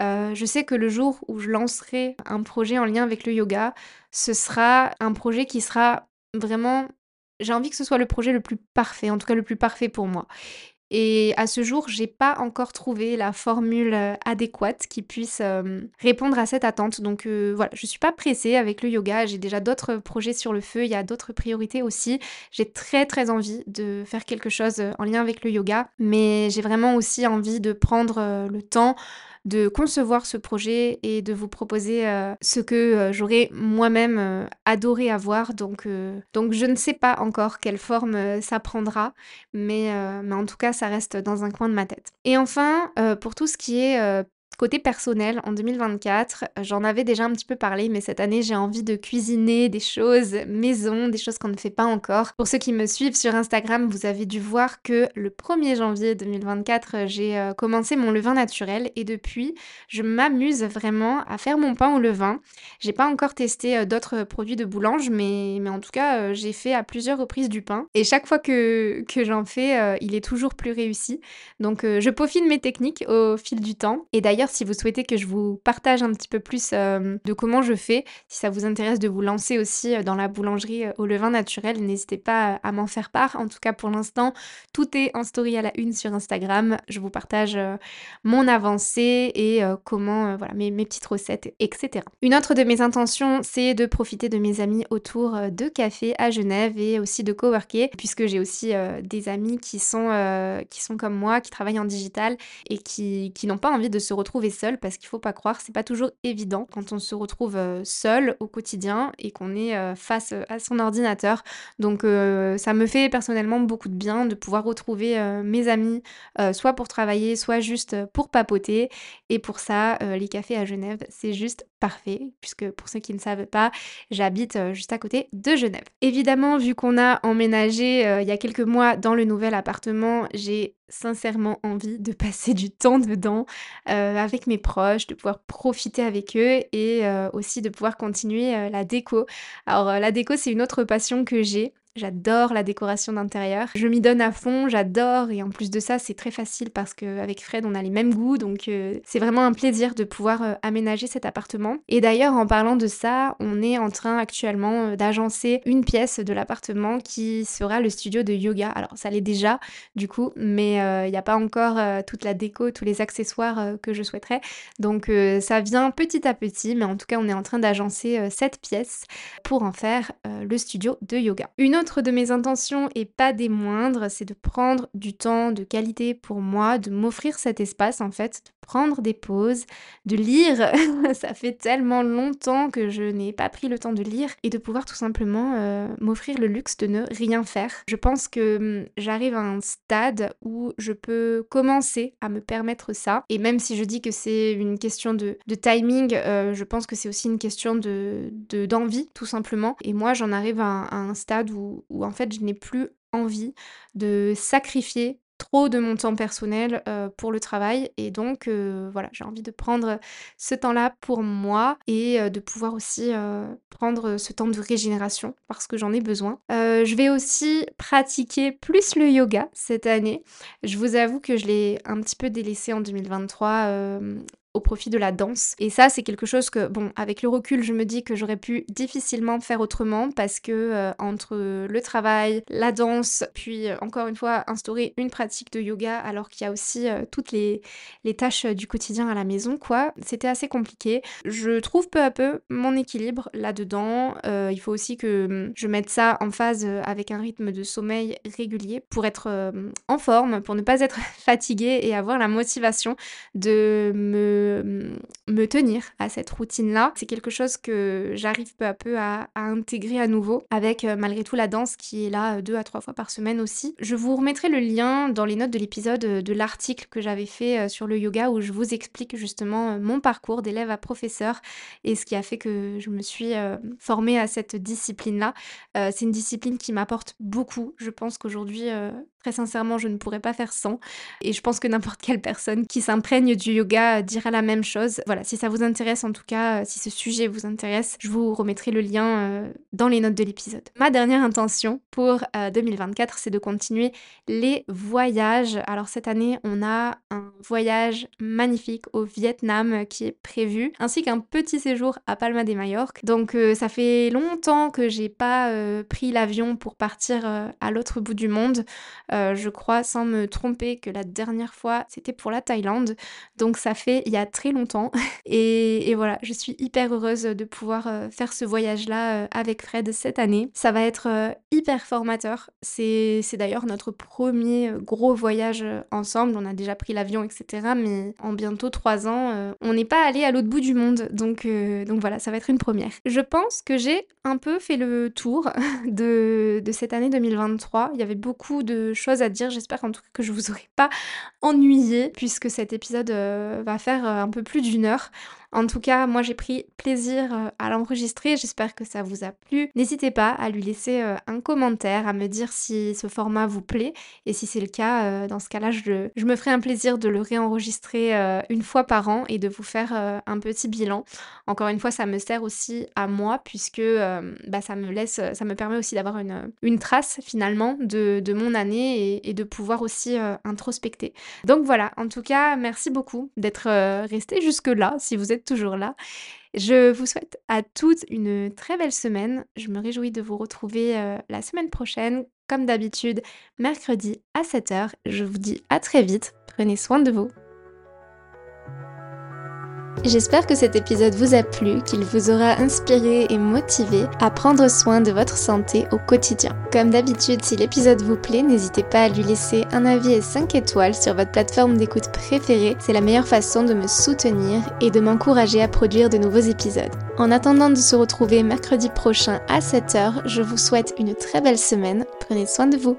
Euh, je sais que le jour où je lancerai un projet en lien avec le yoga, ce sera un projet qui sera vraiment... J'ai envie que ce soit le projet le plus parfait, en tout cas le plus parfait pour moi. Et à ce jour, j'ai pas encore trouvé la formule euh, adéquate qui puisse euh, répondre à cette attente. Donc euh, voilà, je suis pas pressée avec le yoga. J'ai déjà d'autres projets sur le feu. Il y a d'autres priorités aussi. J'ai très très envie de faire quelque chose en lien avec le yoga, mais j'ai vraiment aussi envie de prendre le temps de concevoir ce projet et de vous proposer euh, ce que euh, j'aurais moi-même euh, adoré avoir. Donc, je ne sais pas encore quelle forme ça prendra, mais, mais en tout cas ça reste dans un coin de ma tête. Et enfin, pour tout ce qui est Côté personnel, en 2024, j'en avais déjà un petit peu parlé, mais cette année, j'ai envie de cuisiner des choses maison, des choses qu'on ne fait pas encore. Pour ceux qui me suivent sur Instagram, vous avez dû voir que le 1er janvier 2024, j'ai euh, commencé mon levain naturel et depuis, je m'amuse vraiment à faire mon pain au levain. J'ai pas encore testé euh, d'autres produits de boulange, mais, mais en tout cas, euh, j'ai fait à plusieurs reprises du pain. Et chaque fois que, que j'en fais, il est toujours plus réussi. Donc, je peaufine mes techniques au fil du temps. Et d'ailleurs, si vous souhaitez que je vous partage un petit peu plus euh, de comment je fais, si ça vous intéresse de vous lancer aussi euh, dans la boulangerie euh, au levain naturel, n'hésitez pas à m'en faire part. En tout cas, pour l'instant, tout est en story à la une sur Instagram. Je vous partage mon avancée et comment, voilà, mes, mes, petites recettes, etc. Une autre de mes intentions, c'est de profiter de mes amis autour de café à Genève et aussi de coworker, puisque j'ai aussi des amis qui sont, qui sont comme moi, qui travaillent en digital et qui, qui n'ont pas envie de se retrouver seul parce qu'il faut pas croire, c'est pas toujours évident quand on se retrouve euh, seul au quotidien et qu'on est euh, face euh, à son ordinateur. Donc ça me fait personnellement beaucoup de bien de pouvoir retrouver mes amis, soit pour travailler, soit juste pour papoter. Et pour ça, les cafés à Genève, c'est juste parfait, puisque pour ceux qui ne savent pas, j'habite juste à côté de Genève. Évidemment, vu qu'on a emménagé il y a quelques mois dans le nouvel appartement, j'ai sincèrement envie de *laughs* passer du temps dedans euh, avec mes proches, de pouvoir profiter avec eux et euh, aussi de pouvoir continuer euh, la déco. Alors la déco c'est une autre passion que j'ai. J'adore la décoration d'intérieur. Je m'y donne à fond, j'adore et en plus de ça, c'est très facile parce qu'avec Fred, on a les mêmes goûts donc euh, c'est vraiment un plaisir de pouvoir euh, aménager cet appartement. Et d'ailleurs, en parlant de ça, on est en train actuellement euh, d'agencer une pièce de l'appartement qui sera le studio de yoga. Alors, ça l'est déjà du coup, mais il n'y a pas encore toute la déco, tous les accessoires que je souhaiterais. Donc ça vient petit à petit, mais en tout cas, on est en train d'agencer cette pièce pour en faire le studio de yoga. Une autre de mes intentions, et pas des moindres, c'est de prendre du temps de qualité pour moi, de m'offrir cet espace en fait, de prendre des pauses, de lire. *laughs* Ça fait tellement longtemps que je n'ai pas pris le temps de lire et de pouvoir tout simplement euh, m'offrir le luxe de ne rien faire. Je pense que hum, j'arrive à un stade où je peux commencer à me permettre ça. Et même si je dis que c'est une question de, timing, euh, je pense que c'est aussi une question de d'envie tout simplement. Et moi j'en arrive à un stade où où, en fait je n'ai plus envie de sacrifier trop de mon temps personnel pour le travail et donc voilà j'ai envie de prendre ce temps-là pour moi et de pouvoir aussi prendre ce temps de régénération parce que j'en ai besoin. je vais aussi pratiquer plus le yoga cette année. Je vous avoue que je l'ai un petit peu délaissé en 2023 au profit de la danse. Et ça, c'est quelque chose que, bon, avec le recul, je me dis que j'aurais pu difficilement faire autrement parce que euh, entre le travail, la danse, puis euh, encore une fois, instaurer une pratique de yoga alors qu'il y a aussi euh, toutes les, les tâches du quotidien à la maison, quoi, c'était assez compliqué. Je trouve peu à peu mon équilibre là-dedans. il faut aussi que hum, je mette ça en phase avec un rythme de sommeil régulier pour être en forme, pour ne pas être *laughs* fatiguée et avoir la motivation de me me, me tenir à cette routine-là. C'est quelque chose que j'arrive peu à peu à, intégrer à nouveau avec euh, malgré tout la danse qui est là euh, deux à trois fois par semaine aussi. Je vous remettrai le lien dans les notes de l'épisode de l'article que j'avais fait sur le yoga où je vous explique justement mon parcours d'élève à professeur et ce qui a fait que je me suis formée à cette discipline-là. c'est une discipline qui m'apporte beaucoup. Je pense qu'aujourd'hui, Très sincèrement, je ne pourrais pas faire sans. Et je pense que n'importe quelle personne qui s'imprègne du yoga dira la même chose. Voilà, si ça vous intéresse en tout cas, euh, si ce sujet vous intéresse, je vous remettrai le lien euh, dans les notes de l'épisode. Ma dernière intention pour 2024, euh, c'est de continuer les voyages. Alors cette année, on a un voyage magnifique au Vietnam qui est prévu, ainsi qu'un petit séjour à Palma de Mallorca. Donc ça fait longtemps que j'ai pas pris l'avion pour partir à l'autre bout du monde. Euh, je crois, sans me tromper, que la dernière fois, c'était pour la Thaïlande. Donc ça fait il y a très longtemps. *laughs* Et, voilà, je suis hyper heureuse de pouvoir euh, faire ce voyage-là euh, avec Fred cette année. Ça va être hyper formateur. C'est d'ailleurs notre premier gros voyage ensemble. On a déjà pris l'avion, etc. Mais en bientôt trois ans, on n'est pas allé à l'autre bout du monde. Donc, voilà, ça va être une première. Je pense que j'ai un peu fait le tour *laughs* de, de cette année 2023. Il y avait beaucoup de choses à dire. J'espère en tout cas que je vous aurai pas ennuyé puisque cet épisode euh, va faire euh, un peu plus d'une heure. En tout cas, moi j'ai pris plaisir euh, à l'enregistrer, j'espère que ça vous a plu. N'hésitez pas à lui laisser euh, un commentaire, à me dire si ce format vous plaît. Et si c'est le cas, euh, dans ce cas-là, je, me ferai un plaisir de le réenregistrer une fois par an et de vous faire un petit bilan. Encore une fois, ça me sert aussi à moi puisque bah, ça me laisse, ça me permet aussi d'avoir une, trace finalement de, mon année et, et, de pouvoir aussi introspecter. Donc voilà, en tout cas, merci beaucoup d'être resté jusque-là si vous toujours là. Je vous souhaite à toutes une très belle semaine. Je me réjouis de vous retrouver euh, la semaine prochaine, comme d'habitude, mercredi à 7h. Je vous dis à très vite. Prenez soin de vous. J'espère que cet épisode vous a plu, qu'il vous aura inspiré et motivé à prendre soin de votre santé au quotidien. Comme d'habitude, si l'épisode vous plaît, n'hésitez pas à lui laisser un avis et 5 étoiles sur votre plateforme d'écoute préférée. C'est la meilleure façon de me soutenir et de m'encourager à produire de nouveaux épisodes. En attendant de se retrouver mercredi prochain à 7h, je vous souhaite une très belle semaine. Prenez soin de vous.